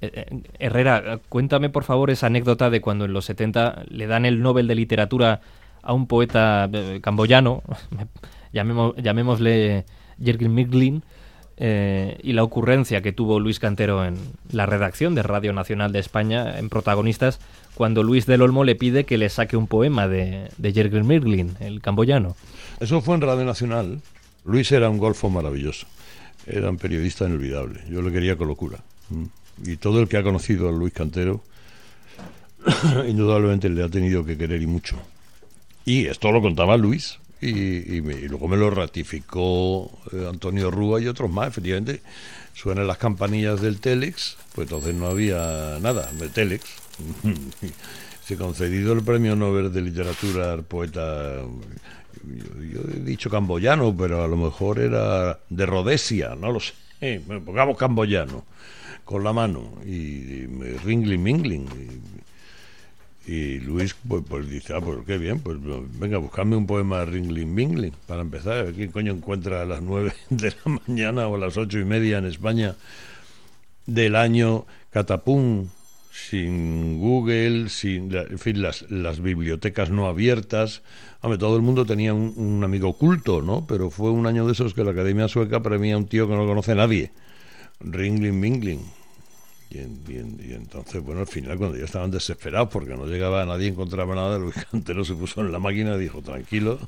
Eh, eh, Herrera, cuéntame por favor esa anécdota de cuando en los 70 le dan el Nobel de Literatura a un poeta eh, camboyano, llamémosle Jürgen Miglin, y la ocurrencia que tuvo Luis Cantero en la redacción de Radio Nacional de España, en protagonistas, cuando Luis del Olmo le pide que le saque un poema de, de Miglin, el camboyano. Eso fue en Radio Nacional. Luis era un golfo maravilloso. Era un periodista inolvidable. Yo le quería con locura. Mm y todo el que ha conocido a Luis Cantero indudablemente le ha tenido que querer y mucho. Y esto lo contaba Luis y, luego me lo ratificó eh, Antonio Rúa y otros más, efectivamente. Suenan las campanillas del Telex, pues entonces no había nada de Telex. Se concedido el premio Nobel de Literatura al poeta, yo, he dicho camboyano, pero a lo mejor era de Rhodesia, no lo sé. pongamos camboyano con la mano y, ringling mingling y, Luis pues, pues, dice ah pues qué bien pues venga buscadme un poema ringling mingling para empezar quién coño encuentra a las nueve de la mañana o a las ocho y media en España del año catapum sin Google, sin en fin, las, las bibliotecas no abiertas. Hombre, todo el mundo tenía un, amigo oculto, ¿no? Pero fue un año de esos que la Academia Sueca premia a un tío que no conoce nadie. Ringling Mingling. Y, y, entonces, bueno, al final, cuando ya estaban desesperados porque no llegaba nadie, encontraba nada, Luis Cantero se puso en la máquina y dijo: Tranquilo,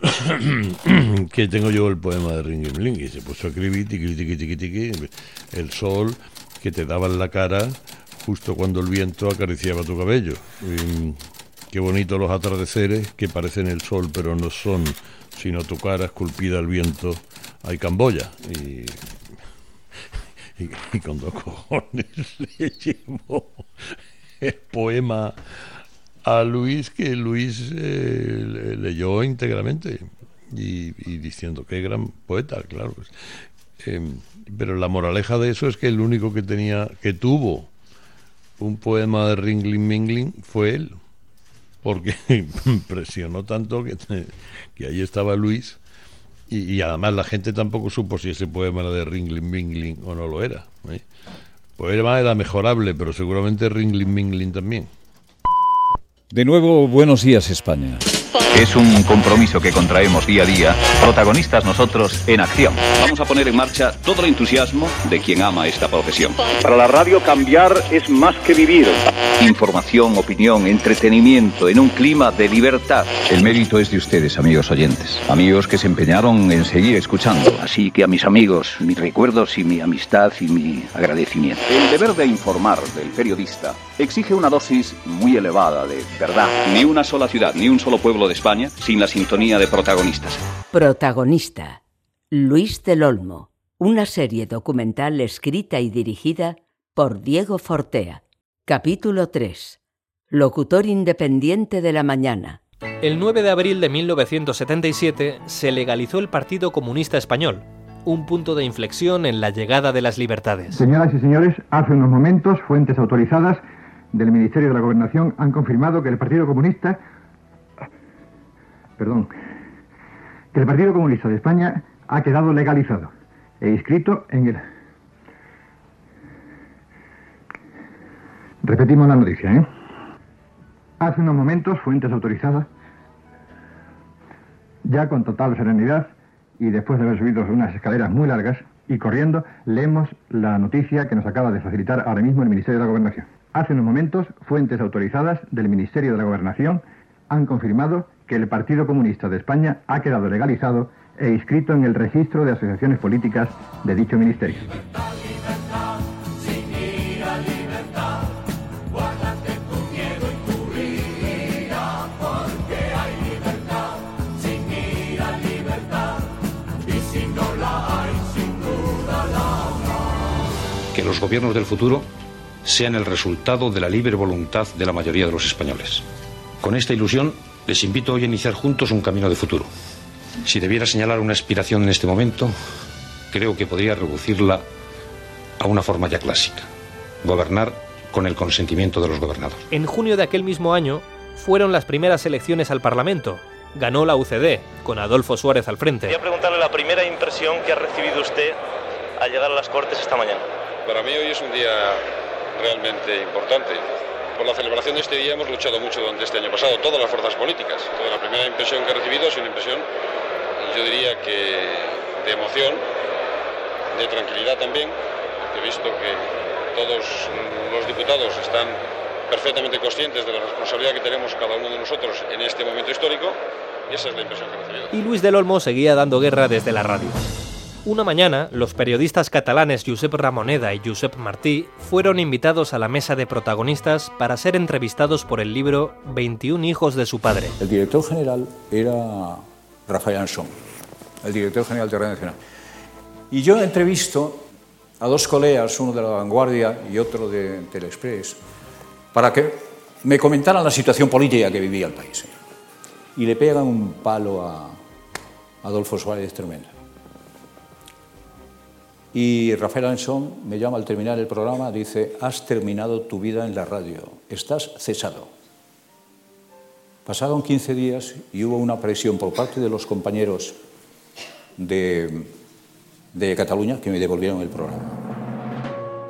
que tengo yo el poema de Ringling Ling. Y se puso a escribir, tiqui, tiqui, tiqui, tiqui, el sol que te daba en la cara justo cuando el viento acariciaba tu cabello. qué bonitos los atardeceres que parecen el sol, pero no son, sino tu cara esculpida al viento. Hay Camboya. Y y, con dos cojones le llevó el poema a Luis que Luis eh, leyó íntegramente y, diciendo qué gran poeta, claro. Em, pero la moraleja de eso es que el único que tenía, que tuvo un poema de Ringling Mingling fue él, porque impresionó tanto que, que ahí estaba Luis y, además la gente tampoco supo si ese poema era de Ringling Mingling o no lo era. ¿eh? Poema era mejorable, pero seguramente Ringling Mingling también. De nuevo, buenos días España. Es un compromiso que contraemos día a día, protagonistas nosotros en acción. Vamos a poner en marcha todo el entusiasmo de quien ama esta profesión. Para la radio cambiar es más que vivir. Información, opinión, entretenimiento en un clima de libertad. El mérito es de ustedes, amigos oyentes. Amigos que se empeñaron en seguir escuchando. Así que a mis amigos, mis recuerdos y mi amistad y mi agradecimiento. El deber de informar del periodista exige una dosis muy elevada de verdad. Ni una sola ciudad, ni un solo pueblo de España sin la sintonía de protagonistas. Protagonista. Luis del Olmo. Una serie documental escrita y dirigida por Diego Fortea. Capítulo 3. Locutor independiente de la mañana. El 9 de abril de 1977 se legalizó el Partido Comunista Español, un punto de inflexión en la llegada de las libertades. Señoras y señores, hace unos momentos fuentes autorizadas del Ministerio de la Gobernación han confirmado que el Partido Comunista perdón, que el Partido Comunista de España ha quedado legalizado e inscrito en el... Repetimos la noticia, ¿eh? Hace unos momentos, fuentes autorizadas, ya con total serenidad y después de haber subido unas escaleras muy largas y corriendo, leemos la noticia que nos acaba de facilitar ahora mismo el Ministerio de la Gobernación. Hace unos momentos, fuentes autorizadas del Ministerio de la Gobernación han confirmado que el Partido Comunista de España ha quedado legalizado e inscrito en el registro de asociaciones políticas de dicho ministerio. Que los gobiernos del futuro sean el resultado de la libre voluntad de la mayoría de los españoles. Con esta ilusión les invito hoy a iniciar juntos un camino de futuro. Si debiera señalar una aspiración en este momento, creo que podría reducirla a una forma ya clásica. Gobernar con el consentimiento de los gobernados. En junio de aquel mismo año fueron las primeras elecciones al Parlamento. Ganó la UCD, con Adolfo Suárez al frente. Quería preguntarle la primera impresión que ha recibido usted al llegar a las Cortes esta mañana. Para mí hoy es un día realmente importante. Por la celebración de este día hemos luchado mucho durante este año pasado, todas las fuerzas políticas. La primera impresión que he recibido es una impresión, yo diría que de emoción, de tranquilidad también. He visto que todos los diputados están perfectamente conscientes de la responsabilidad que tenemos cada uno de nosotros en este momento histórico y esa es la impresión que he recibido. Y Luis del Olmo seguía dando guerra desde la radio. Una mañana, los periodistas catalanes Josep Ramoneda y Josep Martí fueron invitados a la mesa de protagonistas para ser entrevistados por el libro 21 hijos de su padre. El director general era Rafael Ansón, el director general de Radio Nacional. Y yo entrevisto a dos colegas, uno de La Vanguardia y otro de Telexpress, para que me comentaran la situación política que vivía el país. Y le pegan un palo a Adolfo Suárez tremendo. Y Rafael Ansón me llama al terminar el programa, dice, has terminado tu vida en la radio, estás cesado. Pasaron 15 días y hubo una presión por parte de los compañeros de, de Cataluña que me devolvieron el programa.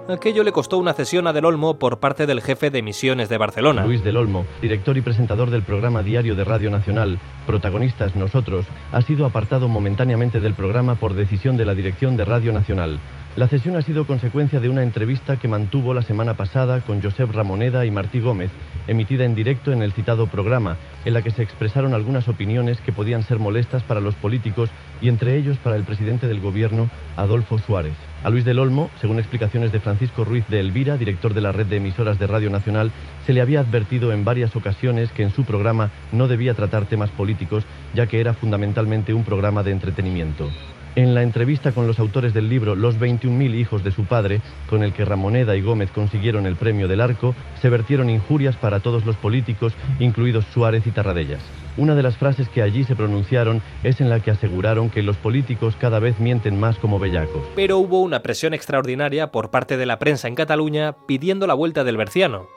Aquello le costó una cesión a Del Olmo por parte del jefe de emisiones de Barcelona. Luis Del Olmo, director y presentador del programa diario de Radio Nacional, protagonistas nosotros, ha sido apartado momentáneamente del programa por decisión de la dirección de Radio Nacional. La cesión ha sido consecuencia de una entrevista que mantuvo la semana pasada con Josep Ramoneda y Martí Gómez, emitida en directo en el citado programa, en la que se expresaron algunas opiniones que podían ser molestas para los políticos y entre ellos para el presidente del gobierno, Adolfo Suárez. A Luis del Olmo, según explicaciones de Francisco Ruiz de Elvira, director de la red de emisoras de Radio Nacional, se le había advertido en varias ocasiones que en su programa no debía tratar temas políticos, ya que era fundamentalmente un programa de entretenimiento. En la entrevista con los autores del libro Los 21.000 hijos de su padre, con el que Ramoneda y Gómez consiguieron el premio del arco, se vertieron injurias para todos los políticos, incluidos Suárez y Tarradellas. Una de las frases que allí se pronunciaron es en la que aseguraron que los políticos cada vez mienten más como bellacos. Pero hubo una presión extraordinaria por parte de la prensa en Cataluña pidiendo la vuelta del Berciano.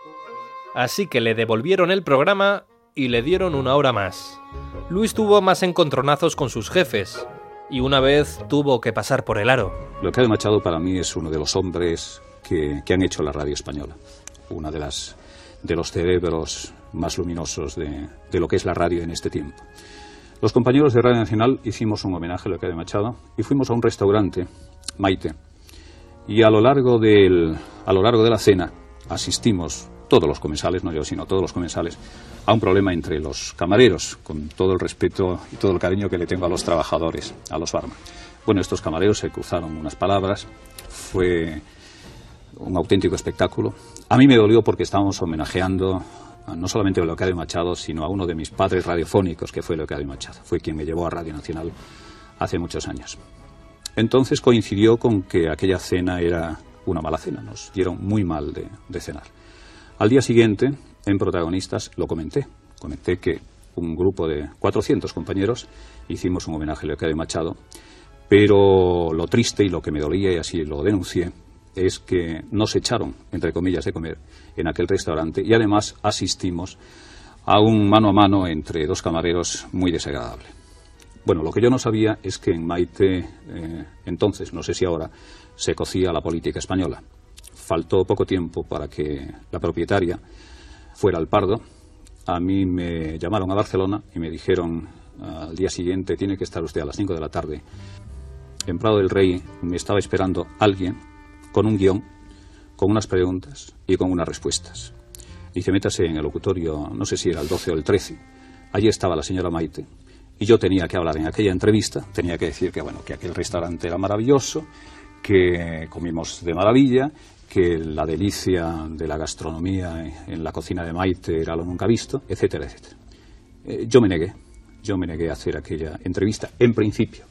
Así que le devolvieron el programa y le dieron una hora más. Luis tuvo más encontronazos con sus jefes, y una vez tuvo que pasar por el aro. Leocadio Machado para mí es uno de los hombres que, que han hecho la radio española, una de las de los cerebros más luminosos de, lo que es la radio en este tiempo. Los compañeros de Radio Nacional hicimos un homenaje a Leocadio Machado y fuimos a un restaurante, Maite, y a lo largo, del, a lo largo de la cena asistimos todos los comensales, no yo, sino todos los comensales, a un problema entre los camareros, con todo el respeto y todo el cariño que le tengo a los trabajadores, a los barman. Bueno, estos camareros se cruzaron unas palabras, fue un auténtico espectáculo. A mí me dolió porque estábamos homenajeando no solamente a Leocadio Machado, sino a uno de mis padres radiofónicos, que fue Leocadio Machado. Fue quien me llevó a Radio Nacional hace muchos años. Entonces coincidió con que aquella cena era una mala cena, nos dieron muy mal de, cenar. Al día siguiente, en Protagonistas, lo comenté. Comenté que un grupo de 400 compañeros hicimos un homenaje a Leocadio Machado, pero lo triste y lo que me dolía, y así lo denuncié, es que nos echaron, entre comillas, de comer en aquel restaurante y además asistimos a un mano a mano entre dos camareros muy desagradable. Bueno, lo que yo no sabía es que en Maite, eh, entonces, no sé si ahora, se cocía la política española faltó poco tiempo para que la propietaria fuera al Pardo. A mí me llamaron a Barcelona y me dijeron al día siguiente tiene que estar usted a las 5 de la tarde. En Prado del Rey me estaba esperando alguien con un guion, con unas preguntas y con unas respuestas. Dice, métase en el locutorio, no sé si era el 12 o el 13. Allí estaba la señora Maite y yo tenía que hablar en aquella entrevista, tenía que decir que, bueno, que aquel restaurante era maravilloso, que comimos de maravilla que la delicia de la gastronomía en la cocina de Maite era lo nunca visto, etcétera, etcétera. Eh, yo me negué, yo me negué a hacer aquella entrevista, en principio.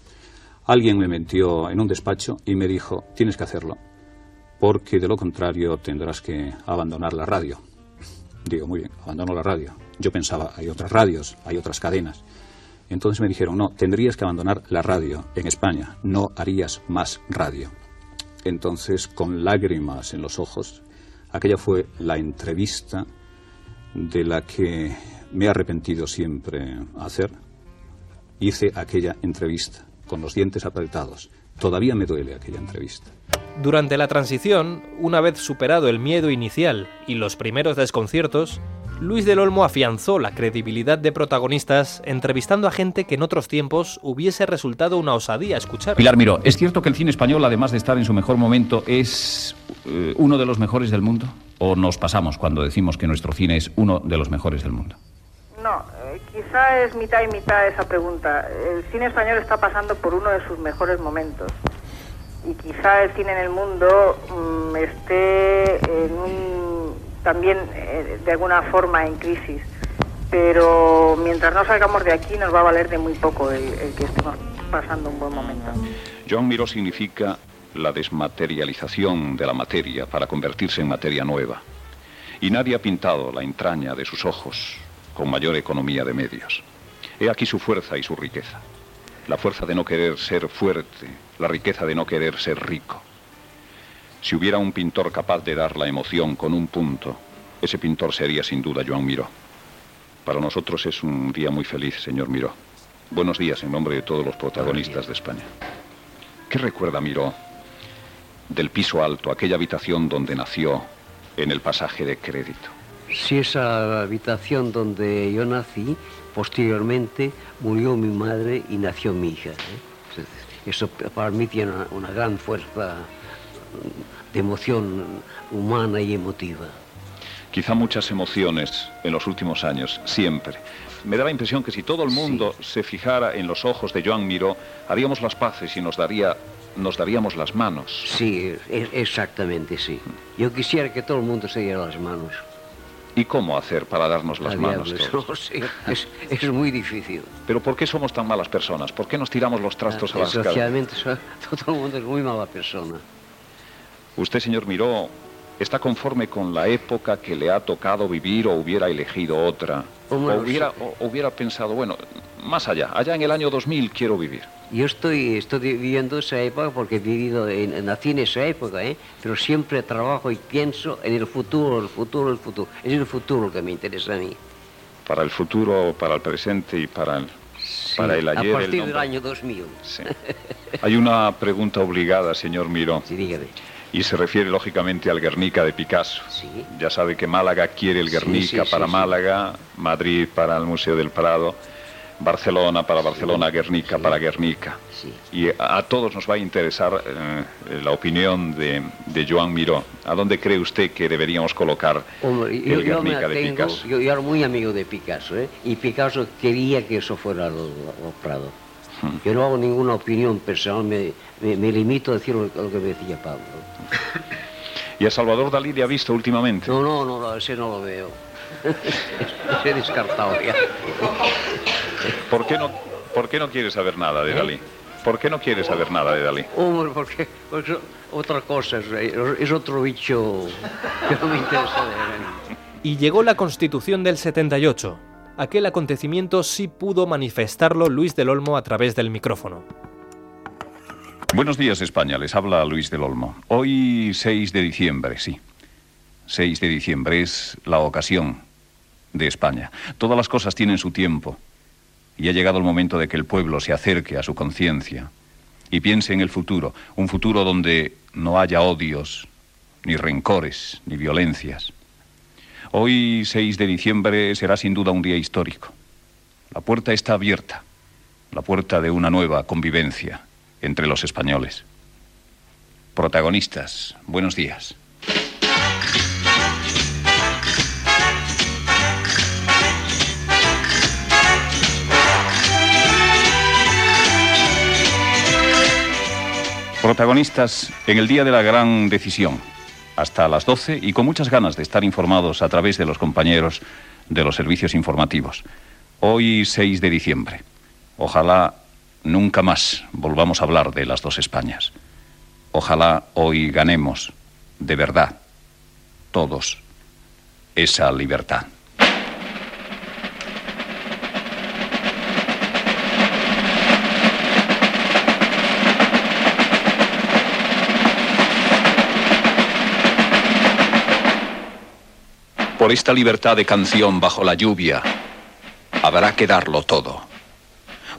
Alguien me metió en un despacho y me dijo, tienes que hacerlo, porque de lo contrario tendrás que abandonar la radio. Digo, muy bien, abandono la radio. Yo pensaba, hay otras radios, hay otras cadenas. Entonces me dijeron, no, tendrías que abandonar la radio en España, no harías más radio. Entonces, con lágrimas en los ojos, aquella fue la entrevista de la que me he arrepentido siempre hacer. Hice aquella entrevista con los dientes apretados, Todavía me duele aquella entrevista. Durante la transición, una vez superado el miedo inicial y los primeros desconciertos, Luis del Olmo afianzó la credibilidad de protagonistas entrevistando a gente que en otros tiempos hubiese resultado una osadía escuchar. Pilar Miró, ¿es cierto que el cine español, además de estar en su mejor momento, es eh, uno de los mejores del mundo? ¿O nos pasamos cuando decimos que nuestro cine es uno de los mejores del mundo? No, eh, quizá es mitad y mitad esa pregunta. El cine español está pasando por uno de sus mejores momentos. Y quizá el cine en el mundo mm, esté en un también eh, de alguna forma en crisis. Pero mientras no salgamos de aquí nos va a valer de muy poco el, que estemos pasando un buen momento. Joan Miró significa la desmaterialización de la materia para convertirse en materia nueva. Y nadie ha pintado la entraña de sus ojos con mayor economía de medios. He aquí su fuerza y su riqueza. La fuerza de no querer ser fuerte, la riqueza de no querer ser rico. Si hubiera un pintor capaz de dar la emoción con un punto, ese pintor sería sin duda Joan Miró. Para nosotros es un día muy feliz, señor Miró. Buenos días en nombre de todos los protagonistas de España. ¿Qué recuerda Miró del piso alto, aquella habitación donde nació en el pasaje de crédito? Sí, esa habitación donde yo nací, posteriormente murió mi madre y nació mi hija. ¿eh? Eso para mí tiene una gran fuerza de emoción humana y emotiva. Quizá muchas emociones en los últimos años, siempre. Me da la impresión que si todo el mundo se fijara en los ojos de Joan Miró, haríamos las paces y nos, daría, nos daríamos las manos. Sí, e, exactamente, sí. Yo quisiera que todo el mundo se diera las manos. ¿Y cómo hacer para darnos las manos? Todos? es, es, muy difícil. ¿Pero por qué somos tan malas personas? ¿Por qué nos tiramos los trastos a las caras? Socialmente todo el mundo es muy mala persona. Usted, señor Miró, está conforme con la época que le ha tocado vivir o hubiera elegido otra. O hubiera, hubiera pensado, bueno, más allá, allá en el año 2000 quiero vivir. Yo estoy, estoy viviendo esa época porque he vivido, en, nací en esa época, ¿eh? pero siempre trabajo y pienso en el futuro, el futuro, el futuro. Es el futuro que me interesa a mí. Para el futuro, para el presente y para el, para el ayer. A partir del año 2000. Sí. Hay una pregunta obligada, señor Miró. Sí, dígame y se refiere lógicamente al Guernica de Picasso. Ya sabe que Málaga quiere el Guernica para Málaga, Madrid para el Museo del Prado, Barcelona para Barcelona, Guernica para Guernica. Y a, todos nos va a interesar eh, la opinión de, de, Joan Miró. ¿A dónde cree usted que deberíamos colocar el Guernica de Picasso? Yo, era muy amigo de Picasso, ¿eh? y Picasso quería que eso fuera el Prado. Yo no hago ninguna opinión personal, me, me, limito a decir lo, que me decía Pablo. ¿Y a Salvador Dalí le ha visto últimamente? No, no, no, ese no lo veo. ese he descartado ya. ¿Por qué no, por qué no quiere saber nada de ¿Eh? Dalí? ¿Por qué no quiere saber nada de Dalí? Hombre, porque, otra cosa, es, otro bicho que no me interesa. Y llegó la Constitución del 78 aquel acontecimiento sí pudo manifestarlo Luis del Olmo a través del micrófono. Buenos días España, les habla Luis del Olmo. Hoy 6 de diciembre, sí. 6 de diciembre es la ocasión de España. Todas las cosas tienen su tiempo y ha llegado el momento de que el pueblo se acerque a su conciencia y piense en el futuro, un futuro donde no haya odios, ni rencores, ni violencias. Hoy, 6 de diciembre, será sin duda un día histórico. La puerta está abierta, la puerta de una nueva convivencia entre los españoles. Protagonistas, buenos días. Protagonistas en el día de la gran decisión hasta las 12 y con muchas ganas de estar informados a través de los compañeros de los servicios informativos. Hoy 6 de diciembre. Ojalá nunca más volvamos a hablar de las dos Españas. Ojalá hoy ganemos, de verdad, todos, esa libertad. Por esta libertad de canción bajo la lluvia, habrá que darlo todo.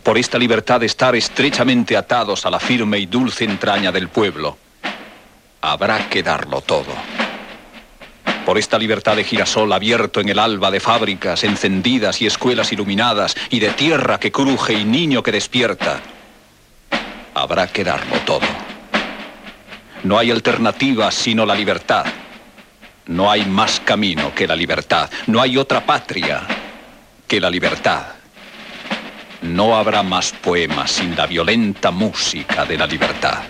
por esta libertad de estar estrechamente atados a la firme y dulce entraña del pueblo, habrá que darlo todo. Por esta libertad de girasol abierto en el alba de fábricas encendidas y escuelas iluminadas y de tierra que cruje y niño que despierta, habrá que darlo todo. No hay alternativa sino la libertad. No hay más camino que la libertad. No hay otra patria que la libertad. No habrá más poemas sin la violenta música de la libertad.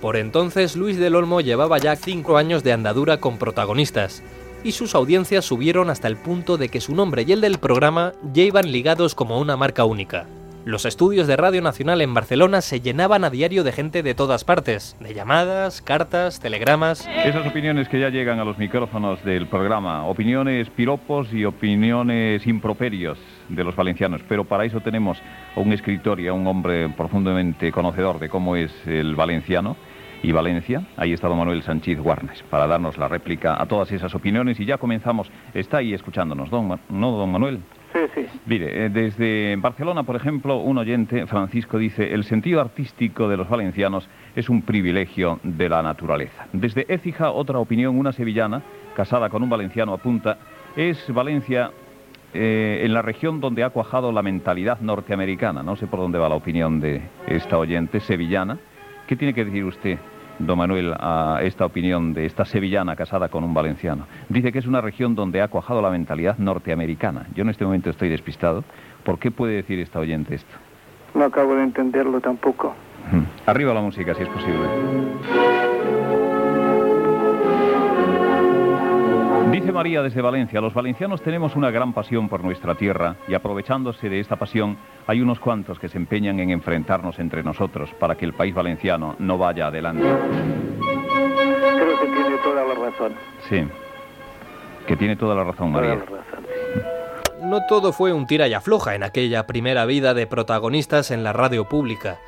Por entonces Luis del Olmo llevaba ya cinco años de andadura con protagonistas, y sus audiencias subieron hasta el punto de que su nombre y el del programa ya iban ligados como una marca única. Los estudios de Radio Nacional en Barcelona se llenaban a diario de gente de todas partes, de llamadas, cartas, telegramas. Esas opiniones que ya llegan a los micrófonos del programa, opiniones piropos y opiniones improperios de los valencianos, pero para eso tenemos a un escritor y a un hombre profundamente conocedor de cómo es el valenciano y Valencia. Ahí está don Manuel Sánchez Guarnes para darnos la réplica a todas esas opiniones y ya comenzamos. Está ahí escuchándonos, don, ¿no, don Manuel? Sí, sí. Mire, eh, desde Barcelona, por ejemplo, un oyente, Francisco, dice, el sentido artístico de los valencianos es un privilegio de la naturaleza. Desde Écija, otra opinión, una sevillana, casada con un valenciano, apunta, es Valencia eh, en la región donde ha cuajado la mentalidad norteamericana. No sé por dónde va la opinión de esta oyente sevillana. ¿Qué tiene que decir usted don Manuel, a esta opinión de esta sevillana casada con un valenciano. Dice que es una región donde ha cuajado la mentalidad norteamericana. Yo en este momento estoy despistado. ¿Por qué puede decir esta oyente esto? No acabo de entenderlo tampoco. Arriba la música, si es posible. Dice María desde Valencia, los valencianos tenemos una gran pasión por nuestra tierra y aprovechándose de esta pasión hay unos cuantos que se empeñan en enfrentarnos entre nosotros para que el país valenciano no vaya adelante. Creo que tiene toda la razón. Sí, que tiene toda la razón María. Toda la razón. No todo fue un tira y afloja en aquella primera vida de protagonistas en la radio pública.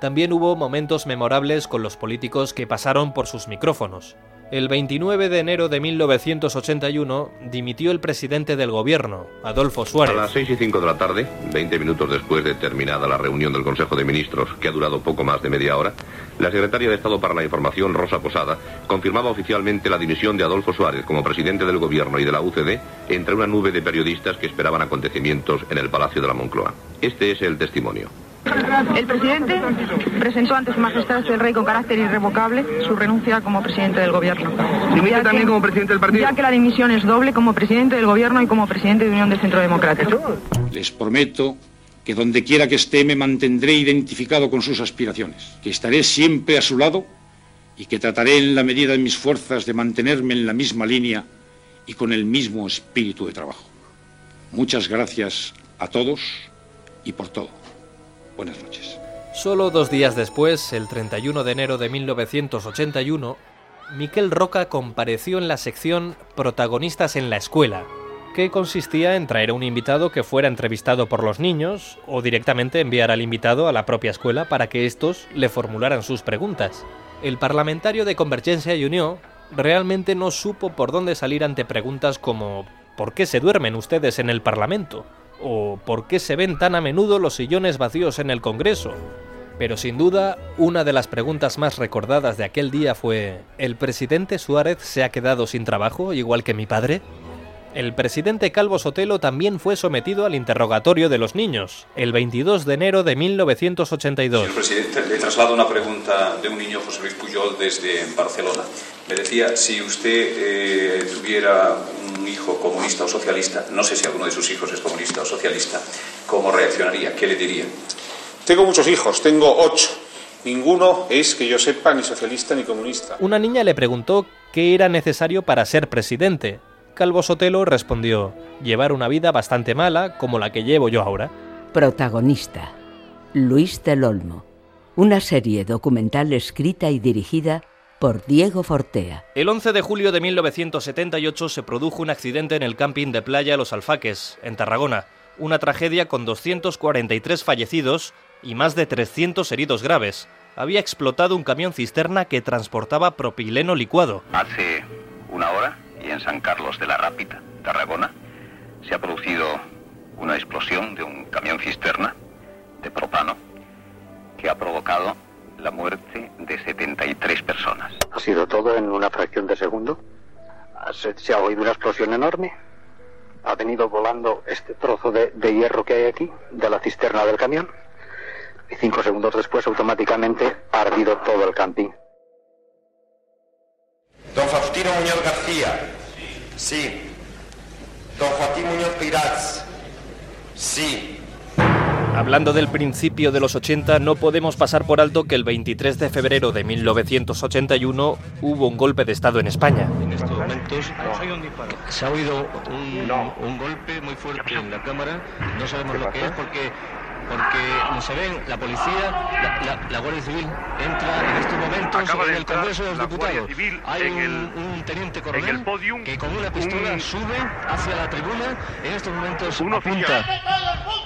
También hubo momentos memorables con los políticos que pasaron por sus micrófonos. El 29 de enero de 1981 dimitió el presidente del gobierno, Adolfo Suárez. A las 6 y 5 de la tarde, 20 minutos después de terminada la reunión del Consejo de Ministros, que ha durado poco más de media hora, la secretaria de Estado para la Información, Rosa Posada, confirmaba oficialmente la dimisión de Adolfo Suárez como presidente del gobierno y de la UCD entre una nube de periodistas que esperaban acontecimientos en el Palacio de la Moncloa. Este es el testimonio. El presidente presentó ante su majestad el rey con carácter irrevocable su renuncia como presidente del gobierno. ¿Dimite también como presidente del partido? Ya que la dimisión es doble como presidente del gobierno y como presidente de Unión del Centro Democrático. Les prometo que donde quiera que esté me mantendré identificado con sus aspiraciones, que estaré siempre a su lado y que trataré en la medida de mis fuerzas de mantenerme en la misma línea y con el mismo espíritu de trabajo. Muchas gracias a todos y por todo. Buenas noches. Solo dos días después, el 31 de enero de 1981, Miquel Roca compareció en la sección Protagonistas en la Escuela, que consistía en traer a un invitado que fuera entrevistado por los niños o directamente enviar al invitado a la propia escuela para que estos le formularan sus preguntas. El parlamentario de Convergencia y Unión realmente no supo por dónde salir ante preguntas como ¿por qué se duermen ustedes en el Parlamento? O ¿por qué se ven tan a menudo los sillones vacíos en el Congreso? Pero sin duda, una de las preguntas más recordadas de aquel día fue ¿El presidente Suárez se ha quedado sin trabajo, igual que mi padre? El presidente Calvo Sotelo también fue sometido al interrogatorio de los niños, el 22 de enero de 1982. Señor presidente, le traslado una pregunta de un niño, José Luis Puyol, desde Barcelona. Me decía, si usted eh, tuviera un hijo comunista o socialista, no sé si alguno de sus hijos es comunista o socialista, ¿cómo reaccionaría? ¿Qué le diría? Tengo muchos hijos, tengo ocho. Ninguno es, que yo sepa, ni socialista ni comunista. Una niña le preguntó qué era necesario para ser presidente. Calvo Sotelo respondió, llevar una vida bastante mala como la que llevo yo ahora. Protagonista, Luis del Olmo. Una serie documental escrita y dirigida por Diego Fortea. El 11 de julio de 1978 se produjo un accidente en el camping de playa Los Alfaques, en Tarragona. Una tragedia con 243 fallecidos y más de 300 heridos graves. Había explotado un camión cisterna que transportaba propileno licuado. Hace una hora, y en San Carlos de la Rápida, Tarragona, se ha producido una explosión de un camión cisterna de propano que ha provocado la muerte de 73 personas. ¿Ha sido todo en una fracción de segundo? ¿Se, se ha oído una explosión enorme? ¿Ha venido volando este trozo de, de hierro que hay aquí, de la cisterna del camión? Y cinco segundos después, automáticamente, ha ardido todo el camping. Don Faustino Muñoz García. Sí. Don Joaquín Muñoz Piraz. Sí. Hablando del principio de los 80, no podemos pasar por alto que el 23 de febrero de 1981 hubo un golpe de Estado en España. En estos momentos se ha oído un, un golpe muy fuerte en la cámara. No sabemos lo que es porque porque no se ven la policía, la, la- la Guardia Civil entra en estos momentos Acaba en el Congreso de los Diputados. Civil Hay en un, el- un teniente coronel en el podium, que con una pistola un- sube hacia la tribuna. En estos momentos Un apunta. oficial.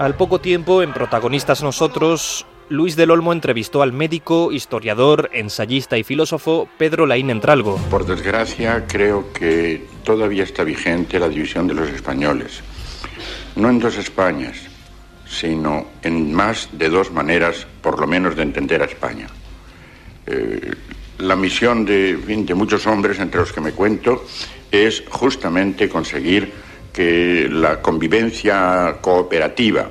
Al poco tiempo, en Protagonistas Nosotros, Luis del Olmo entrevistó al médico, historiador, ensayista y filósofo Pedro Laín Entralgo. Por desgracia, creo que todavía está vigente la división de los españoles. No en dos Españas, sino en más de dos maneras, por lo menos, de entender a España. Eh, la misión de, muchos hombres, entre los que me cuento, es justamente conseguir que la convivencia cooperativa,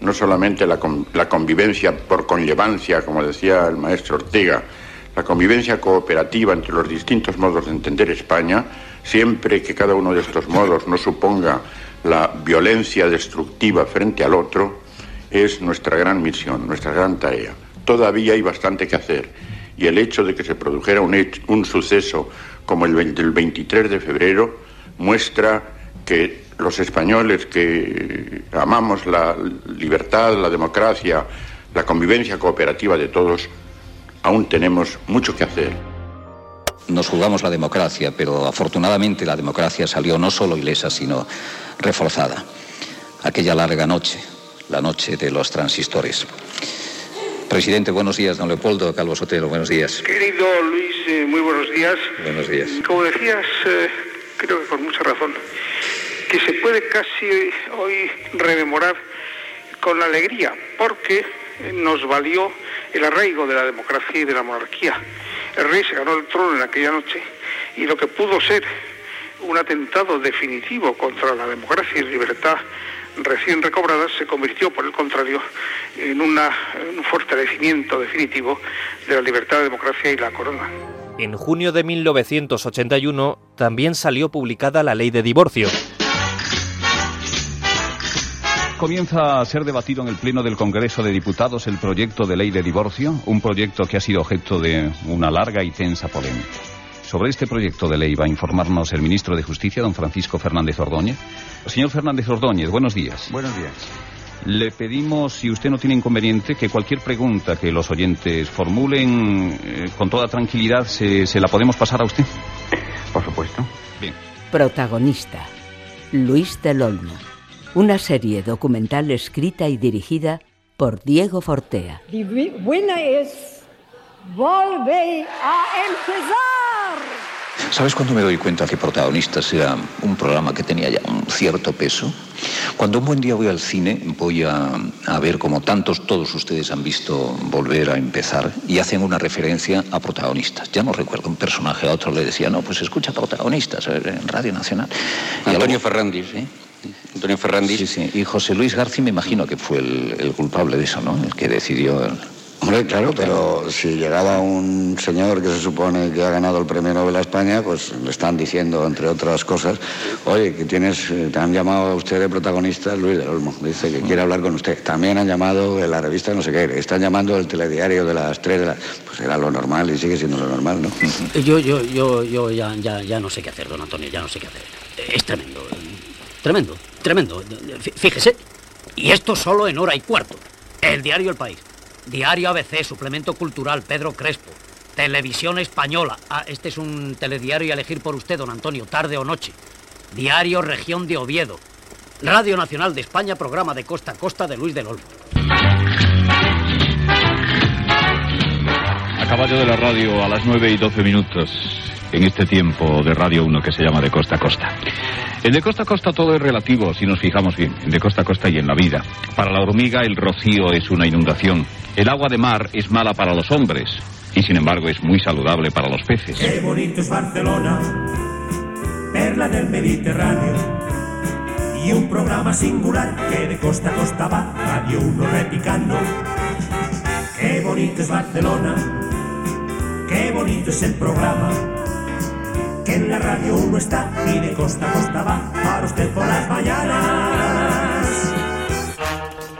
no solamente la, la convivencia por conllevancia, como decía el maestro Ortega, la convivencia cooperativa entre los distintos modos de entender España, siempre que cada uno de estos modos no suponga la violencia destructiva frente al otro, es nuestra gran misión, nuestra gran tarea. Todavía hay bastante que hacer y el hecho de que se produjera un, un suceso como el 20 el 23 de febrero muestra que los españoles que amamos la libertad, la democracia, la convivencia cooperativa de todos, aún tenemos mucho que hacer. Nos jugamos la democracia, pero afortunadamente la democracia salió no solo ilesa, sino reforzada. Aquella larga noche, la noche de los transistores. Presidente, buenos días. Don Leopoldo Calvo Sotelo, buenos días. Querido Luis, eh, muy buenos días. Buenos días. Como decías, eh, creo que con mucha razón, que se puede casi hoy rememorar con alegría, porque nos valió el arraigo de la democracia y de la monarquía. El rey se ganó el trono en aquella noche y lo que pudo ser un atentado definitivo contra la democracia y libertad recién recobradas se convirtió, por el contrario, en un fortalecimiento definitivo de la libertad, la democracia y la corona. En junio de 1981 también salió publicada la ley de divorcio. Comienza a ser debatido en el Pleno del Congreso de Diputados el proyecto de ley de divorcio, un proyecto que ha sido objeto de una larga y tensa polémica. Sobre este proyecto de ley va a informarnos el ministro de Justicia, don Francisco Fernández Ordóñez. Señor Fernández Ordóñez, buenos días. Buenos días. Le pedimos, si usted no tiene inconveniente, que cualquier pregunta que los oyentes formulen eh, con toda tranquilidad se, se la podemos pasar a usted. Por supuesto. Bien. Protagonista. Luis del Olmo. Una serie documental escrita y dirigida por Diego Fortea. Die winner es Volve a empezar. ¿Sabes cuándo me doy cuenta que Protagonistas era un programa que tenía ya un cierto peso? Cuando un buen día voy al cine, voy a, a ver como tantos, todos ustedes han visto volver a empezar y hacen una referencia a protagonistas. Ya no recuerdo un personaje a otro le decía, no, pues escucha protagonistas eh, en Radio Nacional. Y Antonio Ferrandis, ¿eh? Antonio Ferrandis. Sí, sí. Y José Luis García me imagino que fue el, el culpable de eso, ¿no? El que decidió el- Hombre, claro, pero si llegaba un señor que se supone que ha ganado el premio Nobel a España, pues le están diciendo, entre otras cosas, oye, que tienes, eh, te han llamado a usted de protagonista Luis del Olmo, dice que quiere hablar con usted. También han llamado en la revista no sé qué, están llamando el telediario de las tres de la... Pues era lo normal y sigue siendo lo normal, ¿no? Yo, yo, yo, yo ya, ya, ya no sé qué hacer, don Antonio, ya no sé qué hacer. Es tremendo, tremendo, tremendo. Fíjese, y esto solo en hora y cuarto. El diario El País. Diario ABC, suplemento cultural, Pedro Crespo. Televisión Española. Ah, este es un telediario a elegir por usted, don Antonio, tarde o noche. Diario Región de Oviedo. Radio Nacional de España, programa de costa a costa de Luis del Olmo. A caballo de la radio a las 9 y 12 minutos en este tiempo de Radio 1 que se llama de costa a costa. En de costa a costa todo es relativo si nos fijamos bien, en de costa a costa y en la vida. Para la hormiga el rocío es una inundación. El agua de mar es mala para los hombres y sin embargo es muy saludable para los peces. Qué bonito es Barcelona, perla del Mediterráneo. Y un programa singular que de costa a costa va, Radio 1 repicando. Qué bonito es Barcelona, qué bonito es el programa que en la radio uno está y de costa a costa va para usted por las mañanas.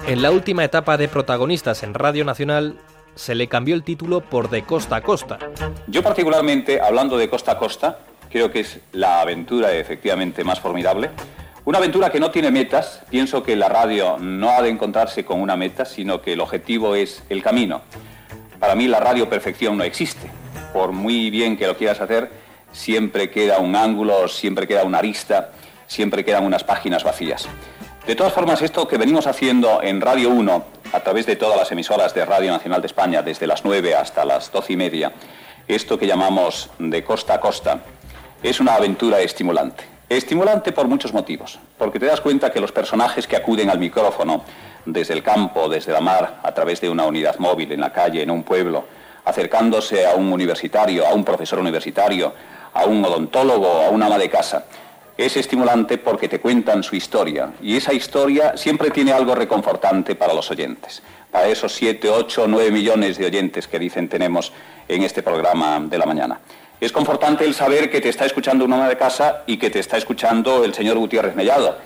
En la última etapa de protagonistas en Radio Nacional se le cambió el título por De Costa a Costa. Yo particularmente, hablando de costa a costa, creo que es la aventura efectivamente más formidable. Una aventura que no tiene metas. Pienso que la radio no ha de encontrarse con una meta, sino que el objetivo es el camino. Para mí la radio perfección no existe. Por muy bien que lo quieras hacer, siempre queda un ángulo, siempre queda una arista, siempre quedan unas páginas vacías. De todas formas, esto que venimos haciendo en Radio 1, a través de todas las emisoras de Radio Nacional de España, desde las 9 hasta las 12 y media, esto que llamamos de costa a costa, es una aventura estimulante. Estimulante por muchos motivos, porque te das cuenta que los personajes que acuden al micrófono desde el campo, desde la mar, a través de una unidad móvil en la calle, en un pueblo, acercándose a un universitario, a un profesor universitario, a un odontólogo, a una ama de casa, es estimulante porque te cuentan su historia y esa historia siempre tiene algo reconfortante para los oyentes, para esos 7, 8, 9 millones de oyentes que dicen tenemos en este programa de la mañana. Es confortante el saber que te está escuchando una ama de casa y que te está escuchando el señor Gutiérrez Mellado.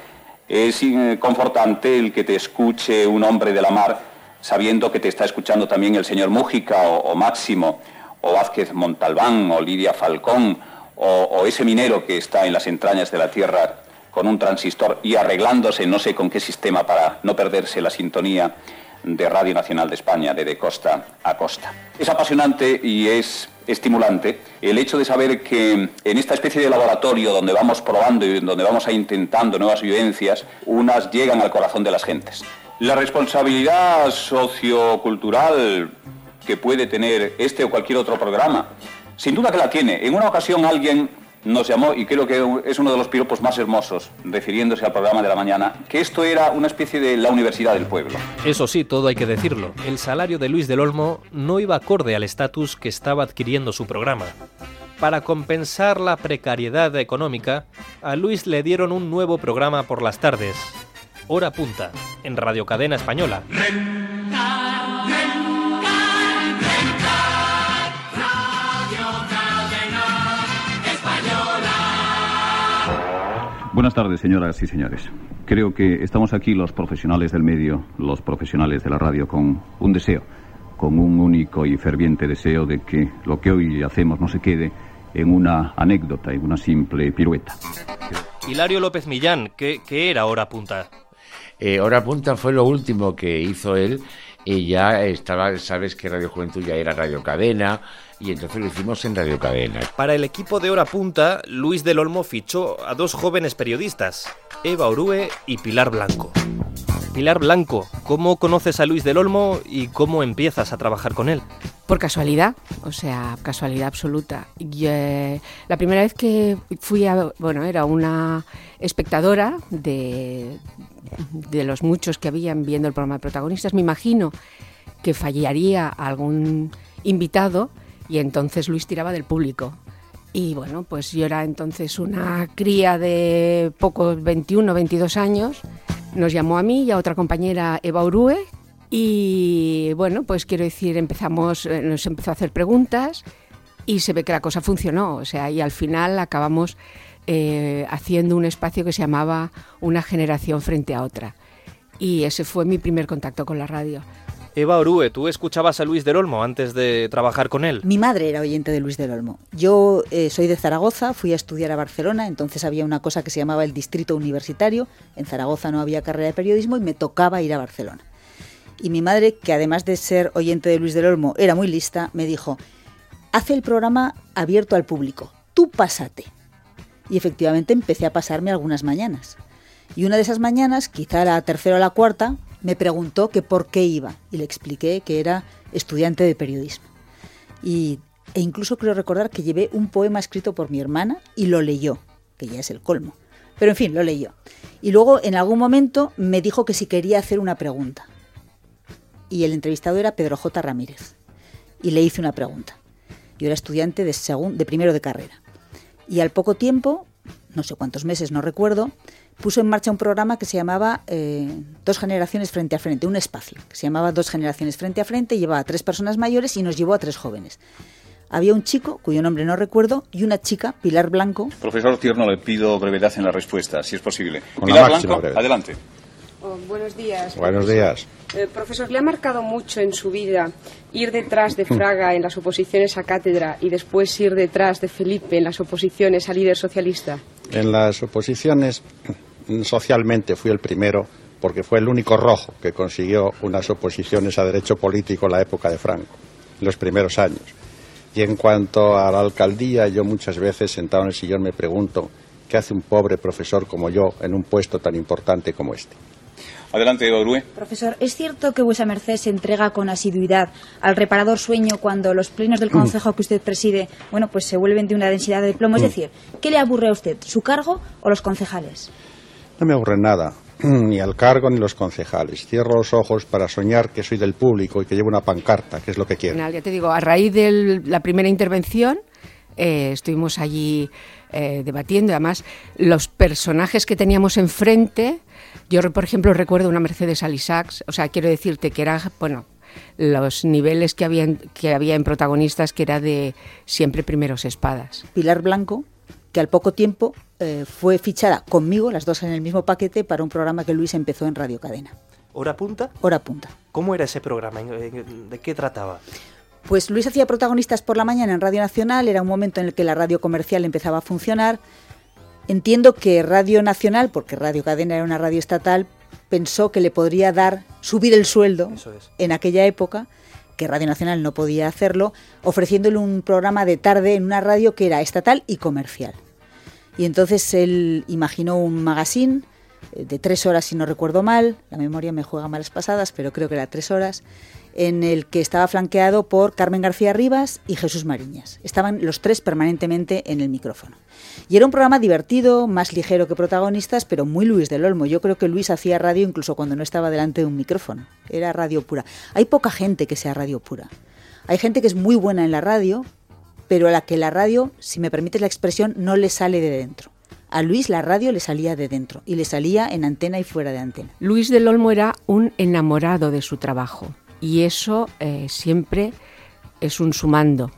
Es eh, confortante el que te escuche un hombre de la mar sabiendo que te está escuchando también el señor Mújica o, o Máximo o Vázquez Montalbán o Lidia Falcón o, ese minero que está en las entrañas de la Tierra con un transistor y arreglándose no sé con qué sistema para no perderse la sintonía de Radio Nacional de España, de, de costa a costa. Es apasionante y es estimulante el hecho de saber que en esta especie de laboratorio donde vamos probando y donde vamos a intentando nuevas vivencias, unas llegan al corazón de las gentes. La responsabilidad sociocultural que puede tener este o cualquier otro programa sin duda que la tiene. En una ocasión alguien nos llamó, y creo que es uno de los piropos más hermosos, refiriéndose al programa de la mañana, que esto era una especie de la universidad del pueblo. Eso sí, todo hay que decirlo. El salario de Luis del Olmo no iba acorde al estatus que estaba adquiriendo su programa. Para compensar la precariedad económica, a Luis le dieron un nuevo programa por las tardes, Hora Punta, en Radio Cadena Española. Buenas tardes, señoras y señores. Creo que estamos aquí los profesionales del medio, los profesionales de la radio, con un deseo, con un único y ferviente deseo de que lo que hoy hacemos no se quede en una anécdota, en una simple pirueta. Hilario López Millán, ¿qué, qué era Hora Punta? Eh, Hora Punta fue lo último que hizo él y ya estaba, sabes que Radio Juventud ya era Radio Cadena, y entonces lo hicimos en Radio Cadena. Para el equipo de Hora Punta, Luis del Olmo fichó a dos jóvenes periodistas, Eva Orue y Pilar Blanco. Pilar Blanco, ¿cómo conoces a Luis del Olmo y cómo empiezas a trabajar con él? Por casualidad, o sea, casualidad absoluta. Y, eh, la primera vez que fui a, bueno, era una espectadora de, de los muchos que habían viendo el programa de protagonistas, me imagino que fallaría algún invitado y entonces Luis tiraba del público. Y bueno, pues yo era entonces una cría de pocos 21, 22 años. Nos llamó a mí y a otra compañera, Eva Urue, Y bueno, pues quiero decir, empezamos, eh, nos empezó a hacer preguntas y se ve que la cosa funcionó. O sea, y al final acabamos eh, haciendo un espacio que se llamaba Una generación frente a otra. Y ese fue mi primer contacto con la radio. Eva Orue, ¿tú escuchabas a Luis del Olmo antes de trabajar con él? Mi madre era oyente de Luis del Olmo. Yo eh, soy de Zaragoza, fui a estudiar a Barcelona, entonces había una cosa que se llamaba el distrito universitario. En Zaragoza no había carrera de periodismo y me tocaba ir a Barcelona. Y mi madre, que además de ser oyente de Luis del Olmo, era muy lista, me dijo, hace el programa abierto al público, tú pásate. Y efectivamente empecé a pasarme algunas mañanas. Y una de esas mañanas, quizá la tercera o la cuarta, me preguntó que por qué iba y le expliqué que era estudiante de periodismo. Y, e incluso creo recordar que llevé un poema escrito por mi hermana y lo leyó, que ya es el colmo. Pero en fin, lo leyó. Y luego en algún momento me dijo que si quería hacer una pregunta. Y el entrevistado era Pedro J. Ramírez. Y le hice una pregunta. Yo era estudiante de, de primero de carrera. Y al poco tiempo, no sé cuántos meses, no recuerdo, puso en marcha un programa que se llamaba eh, Dos generaciones frente a frente, un espacio, que se llamaba Dos generaciones frente a frente, llevaba a tres personas mayores y nos llevó a tres jóvenes. Había un chico, cuyo nombre no recuerdo, y una chica, Pilar Blanco. Profesor Tierno, le pido brevedad en la respuesta, si es posible. Pilar Blanco, adelante. Oh, buenos días. Buenos días. Eh, profesor, ¿le ha marcado mucho en su vida ir detrás de Fraga en las oposiciones a cátedra y después ir detrás de Felipe en las oposiciones a líder socialista? En las oposiciones socialmente fui el primero porque fue el único rojo que consiguió unas oposiciones a derecho político en la época de Franco, en los primeros años. Y en cuanto a la alcaldía, yo muchas veces sentado en el sillón me pregunto, ¿qué hace un pobre profesor como yo en un puesto tan importante como este? Adelante, Eva Profesor, ¿es cierto que vuesa merced se entrega con asiduidad al reparador sueño cuando los plenos del consejo que usted preside, bueno, pues se vuelven de una densidad de plomo? Es decir, ¿qué le aburre a usted, su cargo o los concejales? No me aburre nada, ni al cargo ni los concejales. Cierro los ojos para soñar que soy del público y que llevo una pancarta, que es lo que quiero. Ya te digo, a raíz de la primera intervención eh, estuvimos allí eh, debatiendo. Además, los personajes que teníamos enfrente, yo por ejemplo recuerdo una Mercedes Alisax, o sea, quiero decirte que era, bueno, los niveles que había, que había en protagonistas que era de siempre primeros espadas. Pilar Blanco, que al poco tiempo eh, fue fichada conmigo, las dos en el mismo paquete, para un programa que Luis empezó en Radio Cadena. ¿Hora punta? Hora punta. ¿Cómo era ese programa? ¿De qué trataba? Pues Luis hacía protagonistas por la mañana en Radio Nacional, era un momento en el que la radio comercial empezaba a funcionar. Entiendo que Radio Nacional, porque Radio Cadena era una radio estatal, pensó que le podría dar, subir el sueldo en aquella época, que Radio Nacional no podía hacerlo, ofreciéndole un programa de tarde en una radio que era estatal y comercial. Y entonces él imaginó un magazine eh, de tres horas, si no recuerdo mal, la memoria me juega malas pasadas, pero creo que era tres horas, en el que estaba flanqueado por Carmen García Rivas y Jesús Mariñas. Estaban los tres permanentemente en el micrófono. Y era un programa divertido, más ligero que protagonistas, pero muy Luis del Olmo. Yo creo que Luis hacía radio incluso cuando no estaba delante de un micrófono. Era radio pura. Hay poca gente que sea radio pura. Hay gente que es muy buena en la radio, pero a la que la radio, si me permites la expresión, no le sale de dentro. A Luis la radio le salía de dentro y le salía en antena y fuera de antena. Luis del Olmo era un enamorado de su trabajo y eso eh, siempre es un sumando.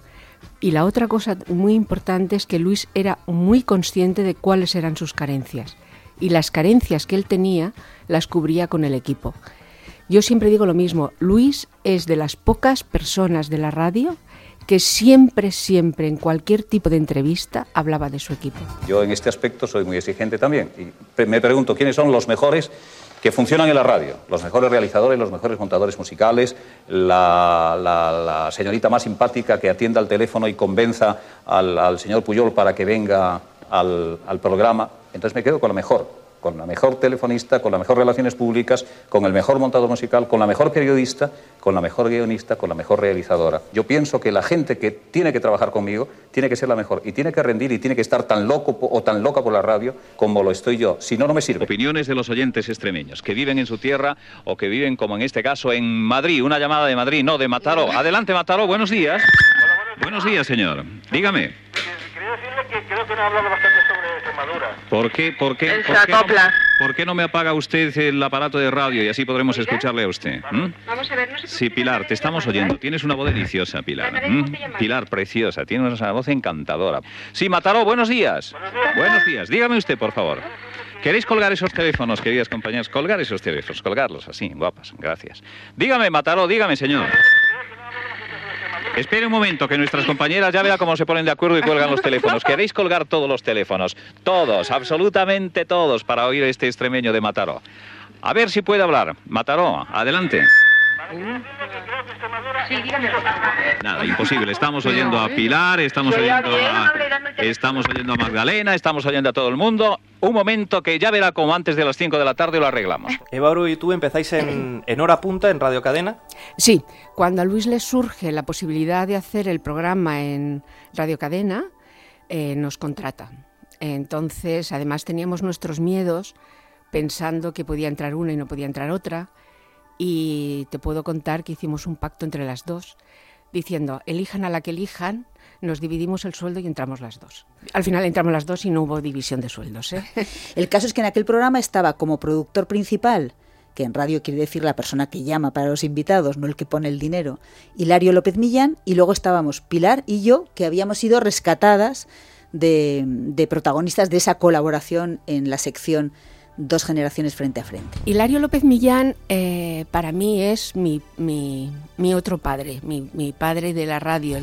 Y la otra cosa muy importante es que Luis era muy consciente de cuáles eran sus carencias y las carencias que él tenía las cubría con el equipo. Yo siempre digo lo mismo, Luis es de las pocas personas de la radio que siempre, siempre, en cualquier tipo de entrevista, hablaba de su equipo. Yo en este aspecto soy muy exigente también. Y me pregunto quiénes son los mejores que funcionan en la radio, los mejores realizadores, los mejores montadores musicales, la, señorita más simpática que atienda al teléfono y convenza al, señor Puyol para que venga al, al programa. Entonces me quedo con lo mejor con la mejor telefonista, con las mejores relaciones públicas, con el mejor montador musical, con la mejor periodista, con la mejor guionista, con la mejor realizadora. Yo pienso que la gente que tiene que trabajar conmigo tiene que ser la mejor y tiene que rendir y tiene que estar tan loco o tan loca por la radio como lo estoy yo. Si no, no me sirve. Opiniones de los oyentes extremeños que viven en su tierra o que viven, como en este caso, en Madrid. Una llamada de Madrid, no, de Mataró. Adelante, Mataró, buenos días. buenos días, señor. Dígame. Quería decirle que creo que no ha hablado bastante. ¿Por qué? ¿Por qué? ¿Por qué, no, ¿por qué no me apaga usted el aparato de radio y así podremos escucharle a usted? Vamos a ver, no Sí, Pilar, te estamos oyendo. Tienes una voz deliciosa, Pilar. Pilar, preciosa. Tienes una voz encantadora. Sí, Mataró, buenos días. Buenos días. Dígame usted, por favor. ¿Queréis colgar esos teléfonos, queridas compañeras? Colgar esos teléfonos, colgarlos así, guapas. Gracias. Dígame, Mataró, dígame, señor. Espere un momento, que nuestras compañeras ya vean cómo se ponen de acuerdo y cuelgan los teléfonos. ¿Queréis colgar todos los teléfonos? Todos, absolutamente todos, para oír este extremeño de Mataró. A ver si puede hablar. Mataró, adelante. Sí, dígame. Nada, imposible. Estamos oyendo a Pilar, estamos oyendo a, estamos oyendo a Magdalena, estamos oyendo a todo el mundo. Un momento que ya verá como antes de las 5 de la tarde lo arreglamos. Evaru y tú empezáis en, en hora punta en Radio Cadena. Sí, cuando a Luis le surge la posibilidad de hacer el programa en Radio Cadena, eh, nos contrata. Entonces, además teníamos nuestros miedos pensando que podía entrar una y no podía entrar otra. Y te puedo contar que hicimos un pacto entre las dos, diciendo, elijan a la que elijan, nos dividimos el sueldo y entramos las dos. Al final entramos las dos y no hubo división de sueldos. ¿eh? El caso es que en aquel programa estaba como productor principal, que en radio quiere decir la persona que llama para los invitados, no el que pone el dinero, Hilario López Millán, y luego estábamos Pilar y yo, que habíamos sido rescatadas de, de protagonistas de esa colaboración en la sección Dos generaciones frente a frente. Hilario López Millán eh, para mí es mi, otro padre, mi, padre de la radio.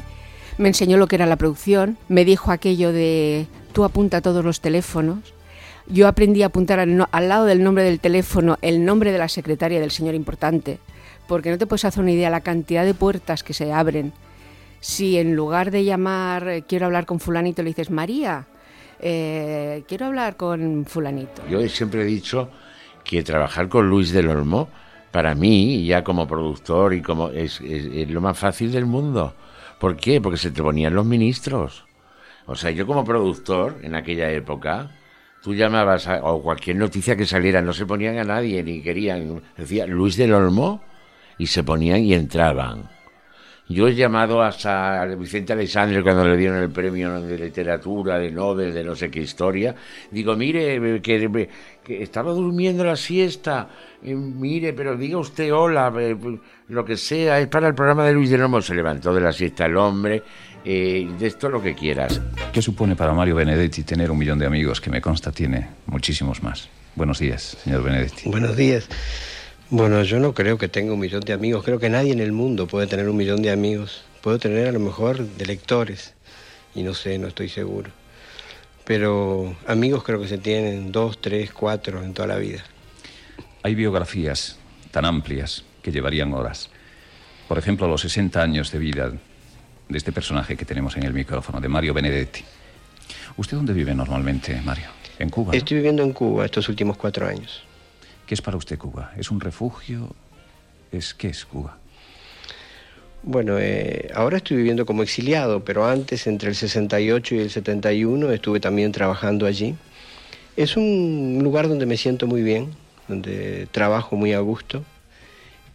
Me enseñó lo que era la producción, me dijo aquello de tú apunta todos los teléfonos. Yo aprendí a apuntar al, al lado del nombre del teléfono el nombre de la secretaria del señor importante, porque no te puedes hacer una idea la cantidad de puertas que se abren. Si en lugar de llamar eh, quiero hablar con fulanito le dices María, eh, quiero hablar con fulanito. Yo siempre he dicho que trabajar con Luis del Olmo, para mí, ya como productor y como es, lo más fácil del mundo. ¿Por qué? Porque se te ponían los ministros. O sea, yo como productor en aquella época, tú llamabas a, o cualquier noticia que saliera, no se ponían a nadie ni querían, decía Luis del Olmo y se ponían y entraban. Yo he llamado hasta a Vicente Alexandre cuando le dieron el premio de literatura, de Nobel, de no sé qué historia. Digo, mire, que, que estaba durmiendo la siesta. eh, mire, pero diga usted hola, eh, lo que sea, es para el programa de Luis de Olmo. Se levantó de la siesta el hombre, eh, de esto lo que quieras. ¿Qué supone para Mario Benedetti tener un millón de amigos que me consta tiene muchísimos más? Buenos días, señor Benedetti. Buenos días. Bueno, yo no creo que tenga un millón de amigos. Creo que nadie en el mundo puede tener un millón de amigos. Puedo tener a lo mejor de lectores. Y no sé, no estoy seguro. Pero amigos creo que se tienen dos, tres, cuatro en toda la vida. Hay biografías tan amplias que llevarían horas. Por ejemplo, los 60 años de vida de este personaje que tenemos en el micrófono, de Mario Benedetti. ¿Usted dónde vive normalmente, Mario? ¿En Cuba? no? Estoy viviendo en Cuba estos últimos cuatro años. ¿Qué es para usted Cuba? ¿Es un refugio? ¿Es qué es Cuba? Bueno, eh, ahora estoy viviendo como exiliado, pero antes, entre el 68 y el 71, estuve también trabajando allí. Es un lugar donde me siento muy bien, donde trabajo muy a gusto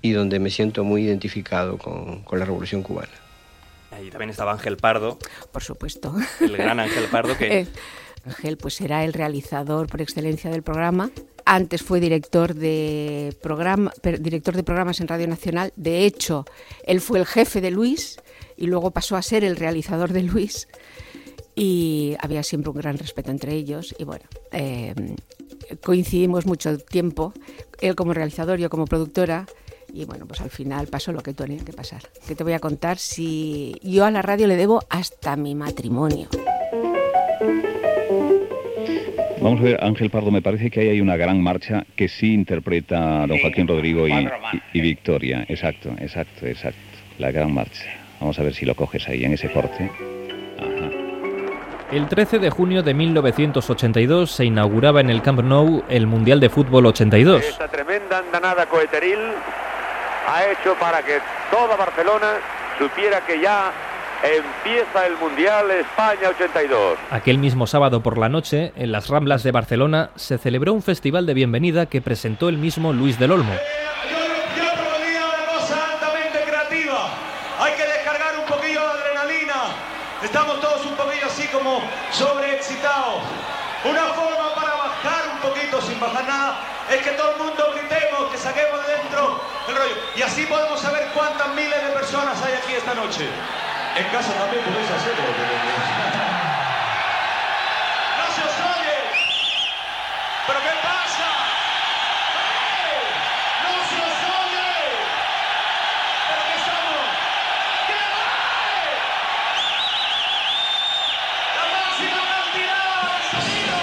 y donde me siento muy identificado con, con la Revolución Cubana. Ahí también estaba Ángel Pardo, Por supuesto. el gran Ángel Pardo, que Eh, Ángel pues era el realizador por excelencia del programa. Antes fue director de, programa, director de programas en Radio Nacional. De hecho, él fue el jefe de Luis y luego pasó a ser el realizador de Luis. Y había siempre un gran respeto entre ellos. Y bueno, eh, coincidimos mucho tiempo, él como realizador, yo como productora. Y bueno, pues al final pasó lo que tenía que pasar. Que te voy a contar si yo a la radio le debo hasta mi matrimonio. Vamos a ver, Ángel Pardo, me parece que ahí hay una gran marcha que sí interpreta don Joaquín Rodrigo y, y- y Victoria. Exacto, exacto, exacto. La gran marcha. Vamos a ver si lo coges ahí en ese corte. el 13 de junio de 1982 se inauguraba en el Camp Nou el Mundial de Fútbol 82. Esta tremenda andanada coheteril ha hecho para que toda Barcelona supiera que ya empieza el Mundial España 82. Aquel mismo sábado por la noche, en las Ramblas de Barcelona, se celebró un festival de bienvenida que presentó el mismo Luis del Olmo. altamente creativa. Hay que descargar un poquillo de adrenalina. Estamos todos un poquillo así como sobreexcitados. Una forma para bajar un poquito sin bajar nada es que todo el mundo gritemos, que saquemos de dentro el rollo. Y así podemos saber cuántas miles de personas hay aquí esta noche. En casa también podéis hacerlo. ¡No se os oye! ¿Pero qué pasa? ¡No se os oye! ¿Pero qué somos? ¿Qué vale? ¡La máxima cantidad de sonido!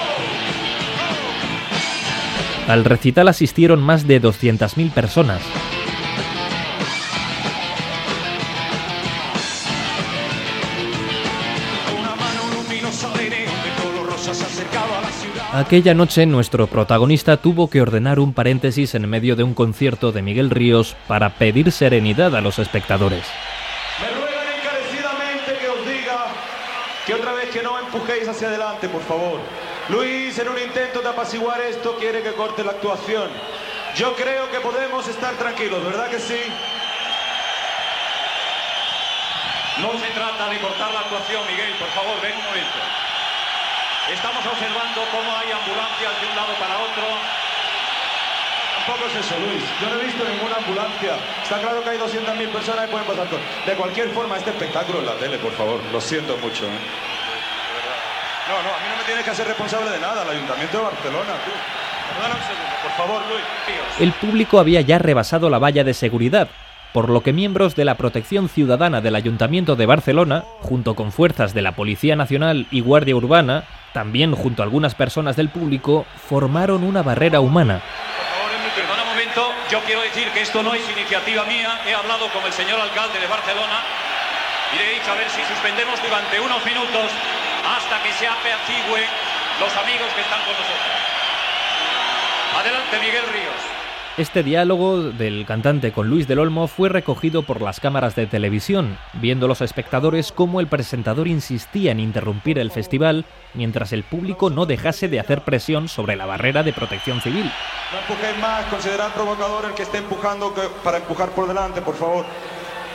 Al recital asistieron más de 200.000 personas. Aquella noche nuestro protagonista tuvo que ordenar un paréntesis en medio de un concierto de Miguel Ríos para pedir serenidad a los espectadores. Me ruegan encarecidamente que os diga que otra vez que no empujéis hacia adelante, por favor. Luis, en un intento de apaciguar esto, quiere que corte la actuación. Yo creo que podemos estar tranquilos, ¿verdad que sí? No se trata de cortar la actuación, Miguel, por favor, ven un momento. Estamos observando cómo hay ambulancias de un lado para otro. Tampoco es eso, Luis. Yo no he visto ninguna ambulancia. Está claro que hay 200.000 personas que pueden pasar con... De cualquier forma, este espectáculo en la tele, por favor. Lo siento mucho. ¿eh? No, no, a mí no me tienes que hacer responsable de nada. El Ayuntamiento de Barcelona, tú. Perdona un segundo, por favor, Luis. Tíos. El público había ya rebasado la valla de seguridad, por lo que miembros de la Protección Ciudadana del Ayuntamiento de Barcelona, junto con fuerzas de la Policía Nacional y Guardia Urbana, también junto a algunas personas del público, formaron una barrera humana. Perdona un momento, yo quiero decir que esto no es iniciativa mía. He hablado con el señor alcalde de Barcelona y le he dicho a ver si suspendemos durante unos minutos hasta que se apacigüen los amigos que están con nosotros. Adelante, Miguel Ríos. Este diálogo del cantante con Luis del Olmo fue recogido por las cámaras de televisión, viendo los espectadores cómo el presentador insistía en interrumpir el festival mientras el público no dejase de hacer presión sobre la barrera de protección civil. No empujéis más, considerad provocador el que esté empujando que- para empujar por delante, por favor.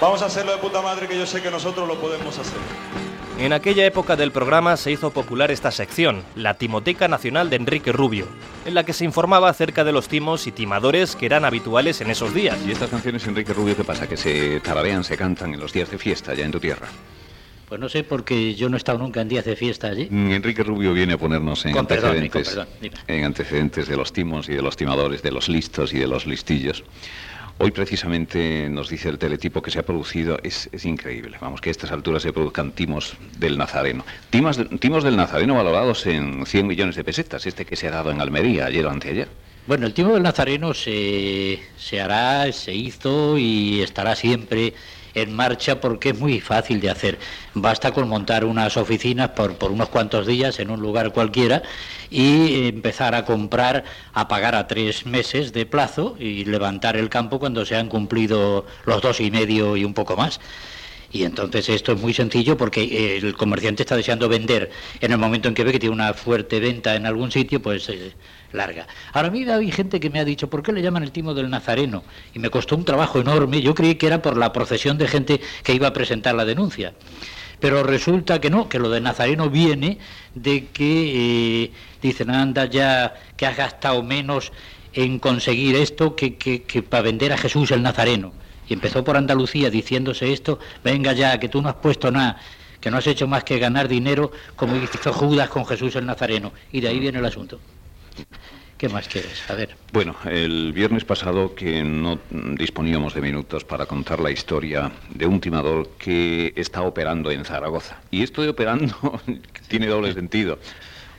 Vamos a hacerlo de puta madre que yo sé que nosotros lo podemos hacer. En aquella época del programa se hizo popular esta sección, la Timoteca Nacional de Enrique Rubio, en la que se informaba acerca de los timos y timadores que eran habituales en esos días. ¿Y estas canciones, Enrique Rubio, qué pasa? ¿Que se tararean, se cantan en los días de fiesta ya en tu tierra? Pues no sé, porque yo no he estado nunca en días de fiesta allí. Mm, Enrique Rubio viene a ponernos en Con perdón, con antecedentes, perdón, en antecedentes de los timos y de los timadores, de los listos y de los listillos. Hoy precisamente nos dice el teletipo que se ha producido, es, increíble, vamos, que a estas alturas se produzcan timos del Nazareno. Timos, timos del Nazareno valorados en 100 millones de pesetas, este que se ha dado en Almería ayer o anteayer. Bueno, el timo del Nazareno se, se hará, se hizo y estará siempre en marcha porque es muy fácil de hacer. Basta con montar unas oficinas por, unos cuantos días en un lugar cualquiera y empezar a comprar, a pagar a tres meses de plazo y levantar el campo cuando se han cumplido los dos y medio y un poco más. Y entonces esto es muy sencillo porque eh, el comerciante está deseando vender en el momento en que ve que tiene una fuerte venta en algún sitio, pues eh, larga. Ahora a mí hay gente que me ha dicho, ¿por qué le llaman el timo del Nazareno? Y me costó un trabajo enorme. Yo creí que era por la procesión de gente que iba a presentar la denuncia. Pero resulta que no, que lo del Nazareno viene de que eh, dicen, anda ya, que has gastado menos en conseguir esto que, que, que para vender a Jesús el Nazareno. Y empezó por Andalucía diciéndose esto, venga ya, que tú no has puesto nada, que no has hecho más que ganar dinero como hizo Judas con Jesús el Nazareno. Y de ahí viene el asunto. ¿Qué más quieres? A ver. Bueno, el viernes pasado que no disponíamos de minutos para contar la historia de un timador que está operando en Zaragoza. Y esto de operando tiene doble sentido.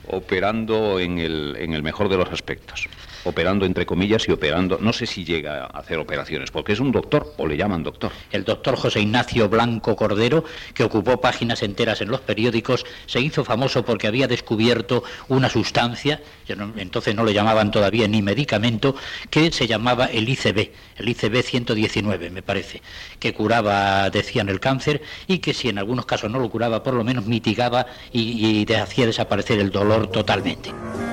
Operando en el, en el mejor de los aspectos. Operando entre comillas y operando, no sé si llega a hacer operaciones, porque es un doctor o le llaman doctor. El doctor José Ignacio Blanco Cordero, que ocupó páginas enteras en los periódicos, se hizo famoso porque había descubierto una sustancia, entonces no le llamaban todavía ni medicamento, que se llamaba el ICB, el ICB 119, me parece, que curaba, decían, el cáncer y que si en algunos casos no lo curaba, por lo menos mitigaba y, hacía desaparecer el dolor totalmente.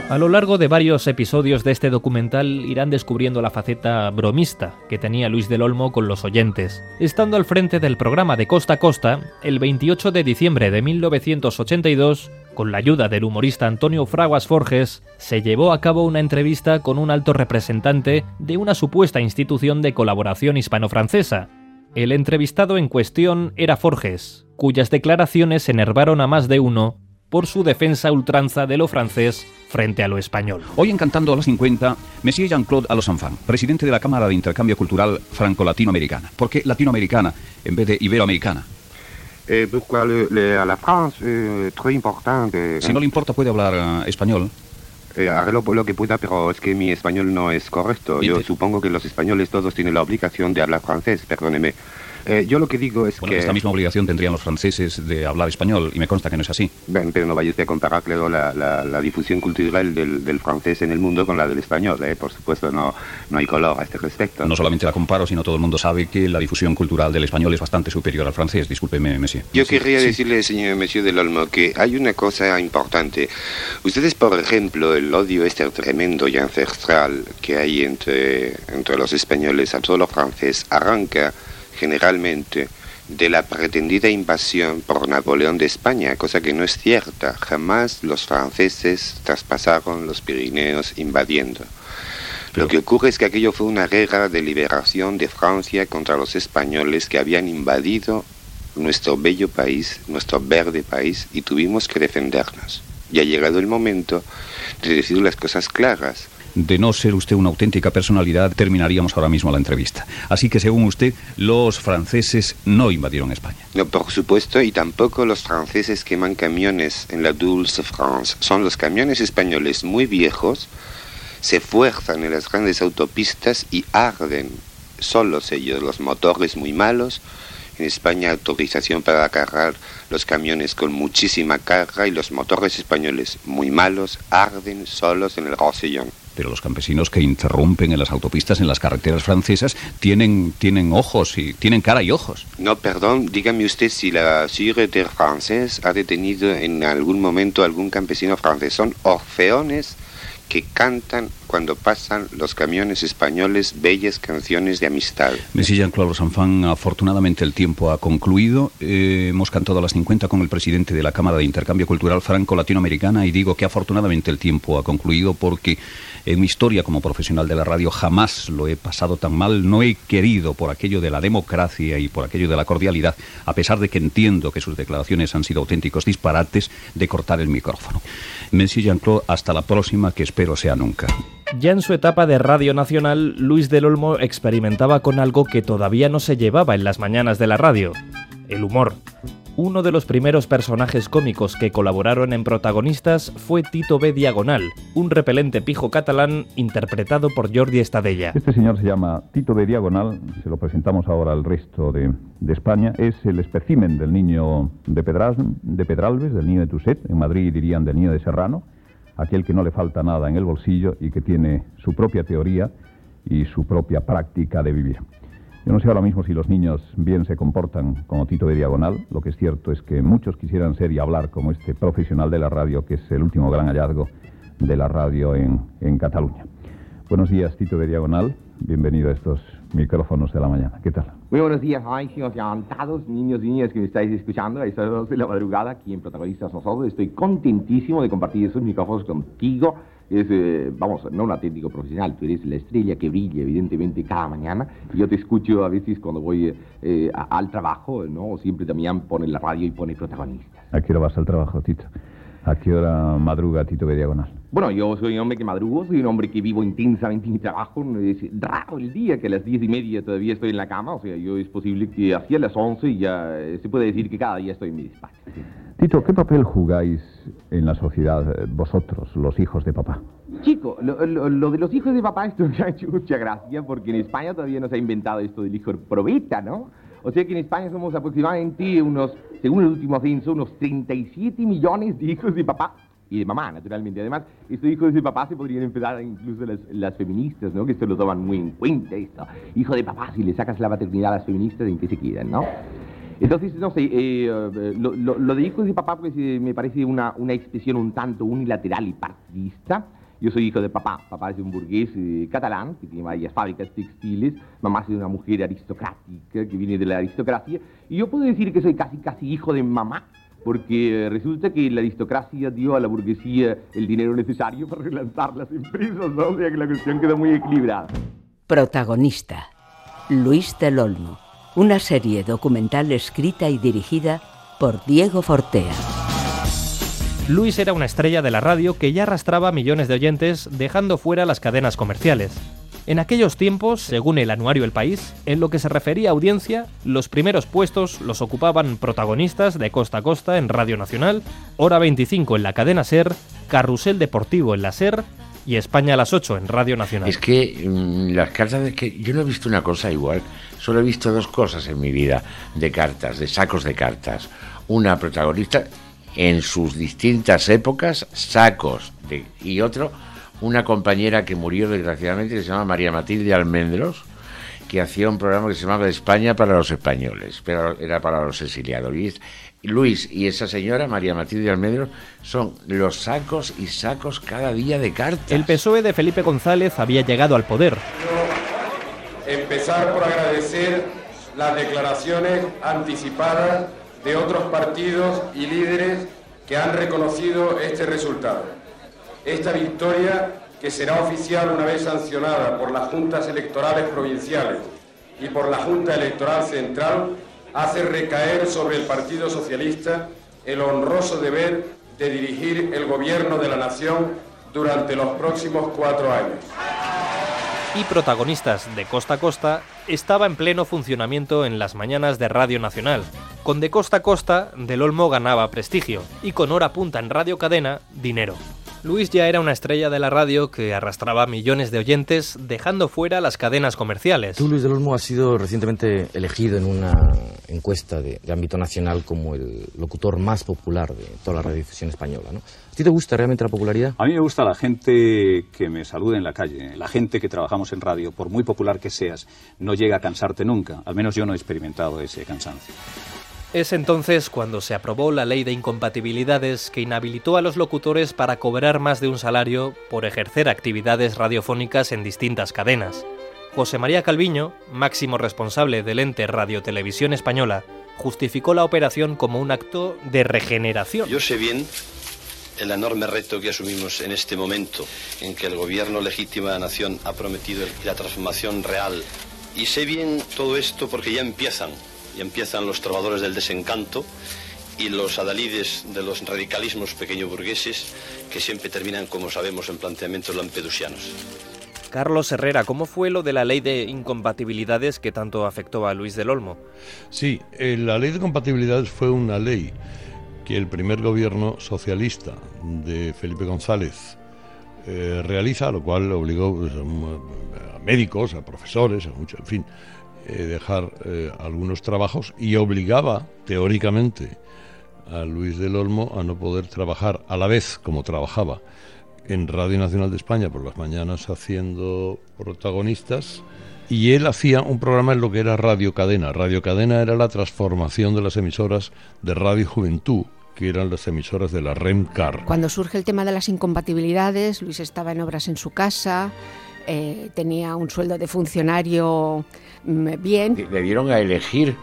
A lo largo de varios episodios de este documental, documental irán descubriendo la faceta bromista que tenía Luis del Olmo con los oyentes. Estando al frente del programa de Costa a Costa, el 28 de diciembre de 1982, con la ayuda del humorista Antonio Fraguas Forges, se llevó a cabo una entrevista con un alto representante de una supuesta institución de colaboración hispano-francesa. El entrevistado en cuestión era Forges, cuyas declaraciones enervaron a más de uno por su defensa ultranza de lo francés frente a lo español. Hoy en Cantando a las 50, Monsieur Jean-Claude Alosanfan, presidente de la Cámara de Intercambio Cultural Franco-Latinoamericana. ¿Por qué latinoamericana en vez de iberoamericana? Eh, le, le- la France es très importante. Si no le importa, puede hablar eh, español. Eh, haré lo, lo que pueda, pero es que mi español no es correcto. Yo supongo que los españoles todos tienen la obligación de hablar francés, perdóneme. Eh, yo lo que digo es Bueno, que... esta misma obligación tendrían los franceses de hablar español, y me consta que no es así. Ven, pero no vaya usted a comparar, claro, la, la- la difusión cultural del, del francés en el mundo con la del español. ¿eh? Por supuesto, no, no hay color a este respecto. No solamente la comparo, sino todo el mundo sabe que la difusión cultural del español es bastante superior al francés. Discúlpeme, monsieur. Yo querría Sí. decirle, señor Monsieur del Olmo, que hay una cosa importante. Ustedes, por ejemplo, el odio este tremendo y ancestral que hay entre, entre los españoles a todo lo francés arranca generalmente de la pretendida invasión por Napoleón de España, cosa que no es cierta. Jamás los franceses traspasaron los Pirineos invadiendo. Lo que ocurre es que aquello fue una guerra de liberación de Francia contra los españoles que habían invadido nuestro bello país, nuestro verde país, y tuvimos que defendernos. Y ha llegado el momento de decir las cosas claras. De no ser usted una auténtica personalidad, terminaríamos ahora mismo la entrevista. Así que, según usted, los franceses no invadieron España. No, por supuesto, y tampoco los franceses queman camiones en la Dulce France. Son los camiones españoles muy viejos, se fuerzan en las grandes autopistas y arden solos ellos, los motores muy malos. En España autorización para cargar los camiones con muchísima carga y los motores españoles muy malos arden solos en el Rosellón. Pero los campesinos que interrumpen en las autopistas, en las carreteras francesas, tienen, tienen ojos y tienen cara y ojos. No, perdón, dígame usted si la Sûreté francés ha detenido en algún momento algún campesino francés. Son orfeones que cantan cuando pasan los camiones españoles bellas canciones de amistad. Messi Jean-Claude Sanfan, afortunadamente el tiempo ha concluido. Eh, hemos cantado a las 50 con el presidente de la Cámara de Intercambio Cultural Franco-Latinoamericana y digo que afortunadamente el tiempo ha concluido porque en mi historia como profesional de la radio jamás lo he pasado tan mal. No he querido por aquello de la democracia y por aquello de la cordialidad, a pesar de que entiendo que sus declaraciones han sido auténticos disparates, de cortar el micrófono. Messi Jean-Claude, hasta la próxima, que espero sea nunca. Ya en su etapa de Radio Nacional, Luis del Olmo experimentaba con algo que todavía no se llevaba en las mañanas de la radio, el humor. Uno de los primeros personajes cómicos que colaboraron en protagonistas fue Tito B. Diagonal, un repelente pijo catalán interpretado por Jordi Estadella. Este señor se llama Tito de Diagonal, se lo presentamos ahora al resto de, España. Es el espécimen del niño de, Pedras, de Pedralbes, del niño de Tuset, en Madrid dirían del niño de Serrano, aquel que no le falta nada en el bolsillo y que tiene su propia teoría y su propia práctica de vivir. Yo no sé ahora mismo si los niños bien se comportan como Tito de Diagonal. Lo que es cierto es que muchos quisieran ser y hablar como este profesional de la radio, que es el último gran hallazgo de la radio en, en Cataluña. Buenos días, Tito de Diagonal. Bienvenido a estos micrófonos de la mañana. ¿Qué tal? Muy buenos días, máximos encantados, niños y niñas que me estáis escuchando a estas dos de la madrugada aquí en Protagonistas Nosotros. Estoy contentísimo de compartir esos micrófonos contigo. Es, eh, vamos, no un auténtico profesional, tú eres la estrella que brilla evidentemente cada mañana. Y yo te escucho a veces cuando voy eh, a- al trabajo, ¿no? Siempre también pone la radio y pone protagonistas. ¿A qué hora vas al trabajo, Tito? ¿A qué hora madruga Tito de Diagonal? Bueno, yo soy un hombre que madrugo, soy un hombre que vivo intensamente mi trabajo. Es raro el día que a las diez y media todavía estoy en la cama. O sea, yo es posible que hacia las once ya eh, se puede decir que cada día estoy en mi despacho. Tito, ¿qué papel jugáis en la sociedad eh, vosotros, los hijos de papá? Chico, lo, lo- lo de los hijos de papá esto me ha hecho mucha gracia porque en España todavía no se ha inventado esto del hijo probeta, ¿no? O sea que en España somos aproximadamente unos, según el último censo, unos 37 millones de hijos de papá y de mamá, naturalmente. Además, estos hijos de papá se podrían empezar incluso las, las feministas, ¿no? Que esto lo toman muy en cuenta, esto. Hijo de papá, si le sacas la paternidad a las feministas, ¿en qué se quedan, no? Entonces, no sé, eh, eh, lo, lo- lo de hijos de papá pues, eh, me parece una, una expresión un tanto unilateral y partidista. Yo soy hijo de papá. Papá es un burgués eh, catalán que tiene varias fábricas textiles. Mamá es una mujer aristocrática que viene de la aristocracia. Y yo puedo decir que soy casi, casi hijo de mamá. Porque eh, resulta que la aristocracia dio a la burguesía el dinero necesario para relanzar las empresas, ¿no? O sea que la cuestión quedó muy equilibrada. Protagonista. Luis del Olmo. Una serie documental escrita y dirigida por Diego Fortea. Luis era una estrella de la radio que ya arrastraba millones de oyentes dejando fuera las cadenas comerciales. En aquellos tiempos, según el anuario El País, en lo que se refería a audiencia, los primeros puestos los ocupaban protagonistas de costa a costa en Radio Nacional, Hora 25 en la cadena SER, Carrusel Deportivo en la SER y España a las 8 en Radio Nacional. Es que mm, las cartas de que yo no he visto una cosa igual, solo he visto dos cosas en mi vida de cartas, de sacos de cartas. Una protagonista en sus distintas épocas, sacos y otro una compañera que murió desgraciadamente que se llama María Matilde Almendros que hacía un programa que se llamaba España para los españoles, pero era para los exiliados. Luis y esa señora, María Matilde Almendros, son los sacos y sacos cada día de cartas. El PSOE de Felipe González había llegado al poder. empezar por agradecer las declaraciones anticipadas de otros partidos y líderes que han reconocido este resultado. Esta victoria, que será oficial una vez sancionada por las juntas electorales provinciales y por la Junta Electoral Central, hace recaer sobre el Partido Socialista el honroso deber de dirigir el gobierno de la nación durante los próximos cuatro años. y protagonistas de costa a costa, estaba en pleno funcionamiento en las mañanas de Radio Nacional. Con de costa a costa, Del Olmo ganaba prestigio y con hora punta en Radio Cadena, dinero. Luis ya era una estrella de la radio que arrastraba millones de oyentes, dejando fuera las cadenas comerciales. Tú, Luis del Olmo, has sido recientemente elegido en una encuesta de, de ámbito nacional como el locutor más popular de toda la radiodifusión española. ¿no? ¿A ti te gusta realmente la popularidad? A mí me gusta la gente que me saluda en la calle, la gente que trabajamos en radio, por muy popular que seas, no llega a cansarte nunca. Al menos yo no he experimentado ese cansancio. Es entonces cuando se aprobó la ley de incompatibilidades que inhabilitó a los locutores para cobrar más de un salario por ejercer actividades radiofónicas en distintas cadenas. José María Calviño, máximo responsable del ente Radio Televisión Española, justificó la operación como un acto de regeneración. Yo sé bien el enorme reto que asumimos en este momento en que el gobierno legítimo de la nación ha prometido la transformación real. Y sé bien todo esto porque ya empiezan, ya empiezan los trovadores del desencanto y los adalides de los radicalismos pequeño burgueses que siempre terminan, como sabemos, en planteamientos lampedusianos. Carlos Herrera, ¿cómo fue lo de la ley de incompatibilidades que tanto afectó a Luis del Olmo? Sí, eh, la ley de compatibilidades fue una ley que el primer gobierno socialista de Felipe González eh, realiza, lo cual obligó pues, a, médicos, a profesores, a mucho, en fin, eh, dejar eh, algunos trabajos y obligaba, teóricamente, a Luis del Olmo a no poder trabajar a la vez como trabajaba en Radio Nacional de España por las mañanas haciendo protagonistas y él hacía un programa en lo que era Radio Cadena. Radio Cadena era la transformación de las emisoras de Radio Juventud, que eran las emisoras de la REMCAR. Cuando surge el tema de las incompatibilidades, Luis estaba en obras en su casa, eh, tenía un sueldo de funcionario bien. Le dieron a elegir,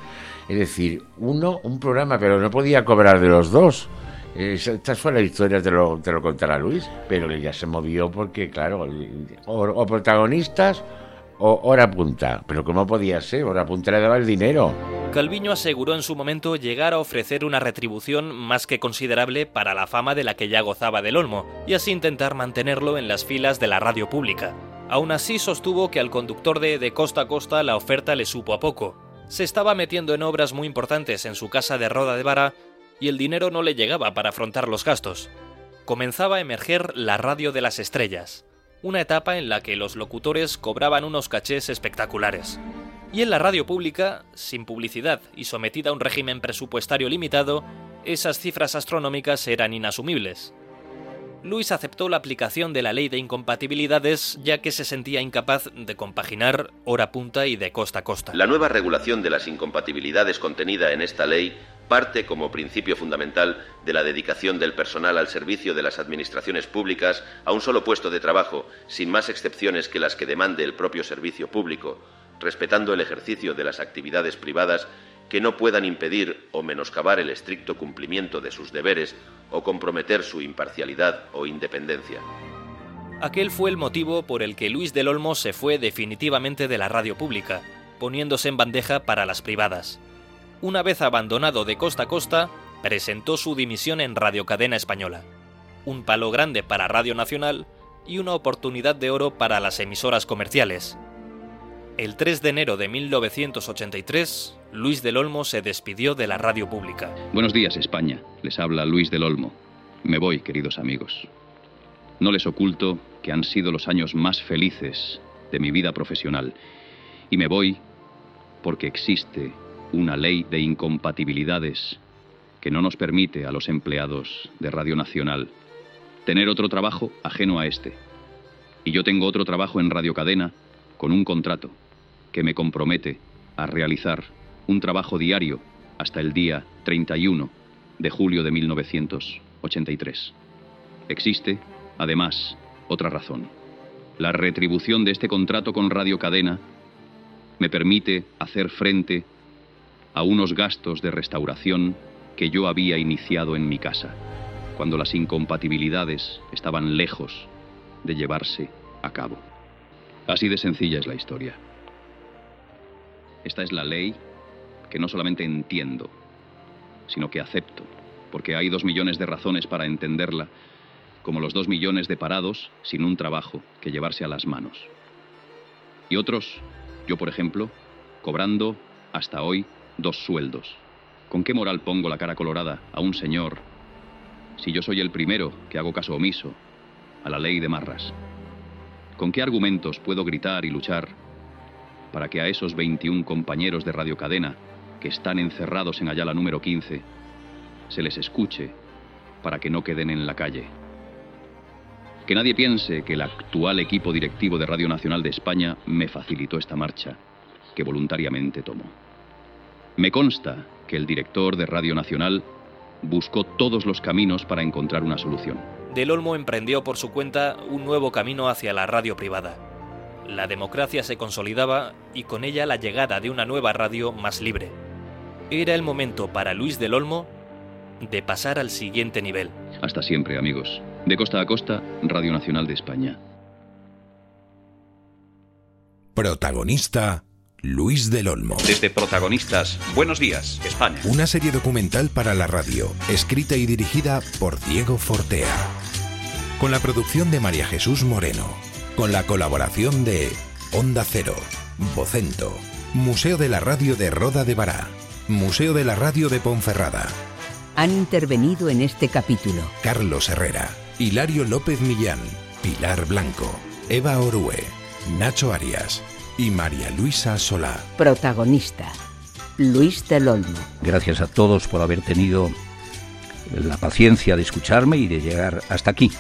es decir, uno, un programa, pero no podía cobrar de los dos. Es- Esta fue la historia, te lo, te lo contará Luis, pero él ya se movió porque, claro, o, o protagonistas o hora punta. Pero ¿cómo podía ser? Hora punta le daba el dinero. Calviño aseguró en su momento llegar a ofrecer una retribución más que considerable para la fama de la que ya gozaba del Olmo, y así intentar mantenerlo en las filas de la radio pública. Aún así sostuvo que al conductor de De Costa a Costa la oferta le supo a poco. Se estaba metiendo en obras muy importantes en su casa de Roda de Vara y el dinero no le llegaba para afrontar los gastos. Comenzaba a emerger la radio de las estrellas, una etapa en la que los locutores cobraban unos cachés espectaculares. Y en la radio pública, sin publicidad y sometida a un régimen presupuestario limitado, esas cifras astronómicas eran inasumibles. Luis aceptó la aplicación de la ley de incompatibilidades ya que se sentía incapaz de compaginar hora punta y de costa a costa. La nueva regulación de las incompatibilidades contenida en esta ley parte como principio fundamental de la dedicación del personal al servicio de las administraciones públicas a un solo puesto de trabajo, sin más excepciones que las que demande el propio servicio público, respetando el ejercicio de las actividades privadas que no puedan impedir o menoscabar el estricto cumplimiento de sus deberes o comprometer su imparcialidad o independencia. Aquel fue el motivo por el que Luis del Olmo se fue definitivamente de la radio pública, poniéndose en bandeja para las privadas una vez abandonado de costa a costa, presentó su dimisión en Radio Cadena Española. Un palo grande para Radio Nacional y una oportunidad de oro para las emisoras comerciales. El 3 de enero de 1983, Luis del Olmo se despidió de la radio pública. Buenos días, España. Les habla Luis del Olmo. Me voy, queridos amigos. No les oculto que han sido los años más felices de mi vida profesional. Y me voy porque existe una ley de incompatibilidades que no nos permite a los empleados de Radio Nacional tener otro trabajo ajeno a este. Y yo tengo otro trabajo en Radio Cadena con un contrato que me compromete a realizar un trabajo diario hasta el día 31 de julio de 1983. Existe, además, otra razón. La retribución de este contrato con Radio Cadena me permite hacer frente a unos gastos de restauración que yo había iniciado en mi casa, cuando las incompatibilidades estaban lejos de llevarse a cabo. Así de sencilla es la historia. Esta es la ley que no solamente entiendo, sino que acepto, porque hay dos millones de razones para entenderla, como los dos millones de parados sin un trabajo que llevarse a las manos. Y otros, yo por ejemplo, cobrando hasta hoy dos sueldos. ¿Con qué moral pongo la cara colorada a un señor si yo soy el primero que hago caso omiso a la ley de Marras? ¿Con qué argumentos puedo gritar y luchar para que a esos 21 compañeros de radiocadena que están encerrados en Ayala número 15 se les escuche para que no queden en la calle? Que nadie piense que el actual equipo directivo de Radio Nacional de España me facilitó esta marcha que voluntariamente tomó. Me consta que el director de Radio Nacional buscó todos los caminos para encontrar una solución. Del Olmo emprendió por su cuenta un nuevo camino hacia la radio privada. La democracia se consolidaba y con ella la llegada de una nueva radio más libre. Era el momento para Luis del Olmo de pasar al siguiente nivel. Hasta siempre, amigos. De costa a costa, Radio Nacional de España. Protagonista Luis del Olmo. Desde Protagonistas, Buenos Días, España. Una serie documental para la radio, escrita y dirigida por Diego Fortea. Con la producción de María Jesús Moreno. Con la colaboración de Onda Cero, Vocento, Museo de la Radio de Roda de Bará, Museo de la Radio de Ponferrada. Han intervenido en este capítulo Carlos Herrera, Hilario López Millán, Pilar Blanco, Eva Orue, Nacho Arias, y María Luisa Solá. Protagonista, Luis del Olmo. Gracias a todos por haber tenido la paciencia de escucharme y de llegar hasta aquí.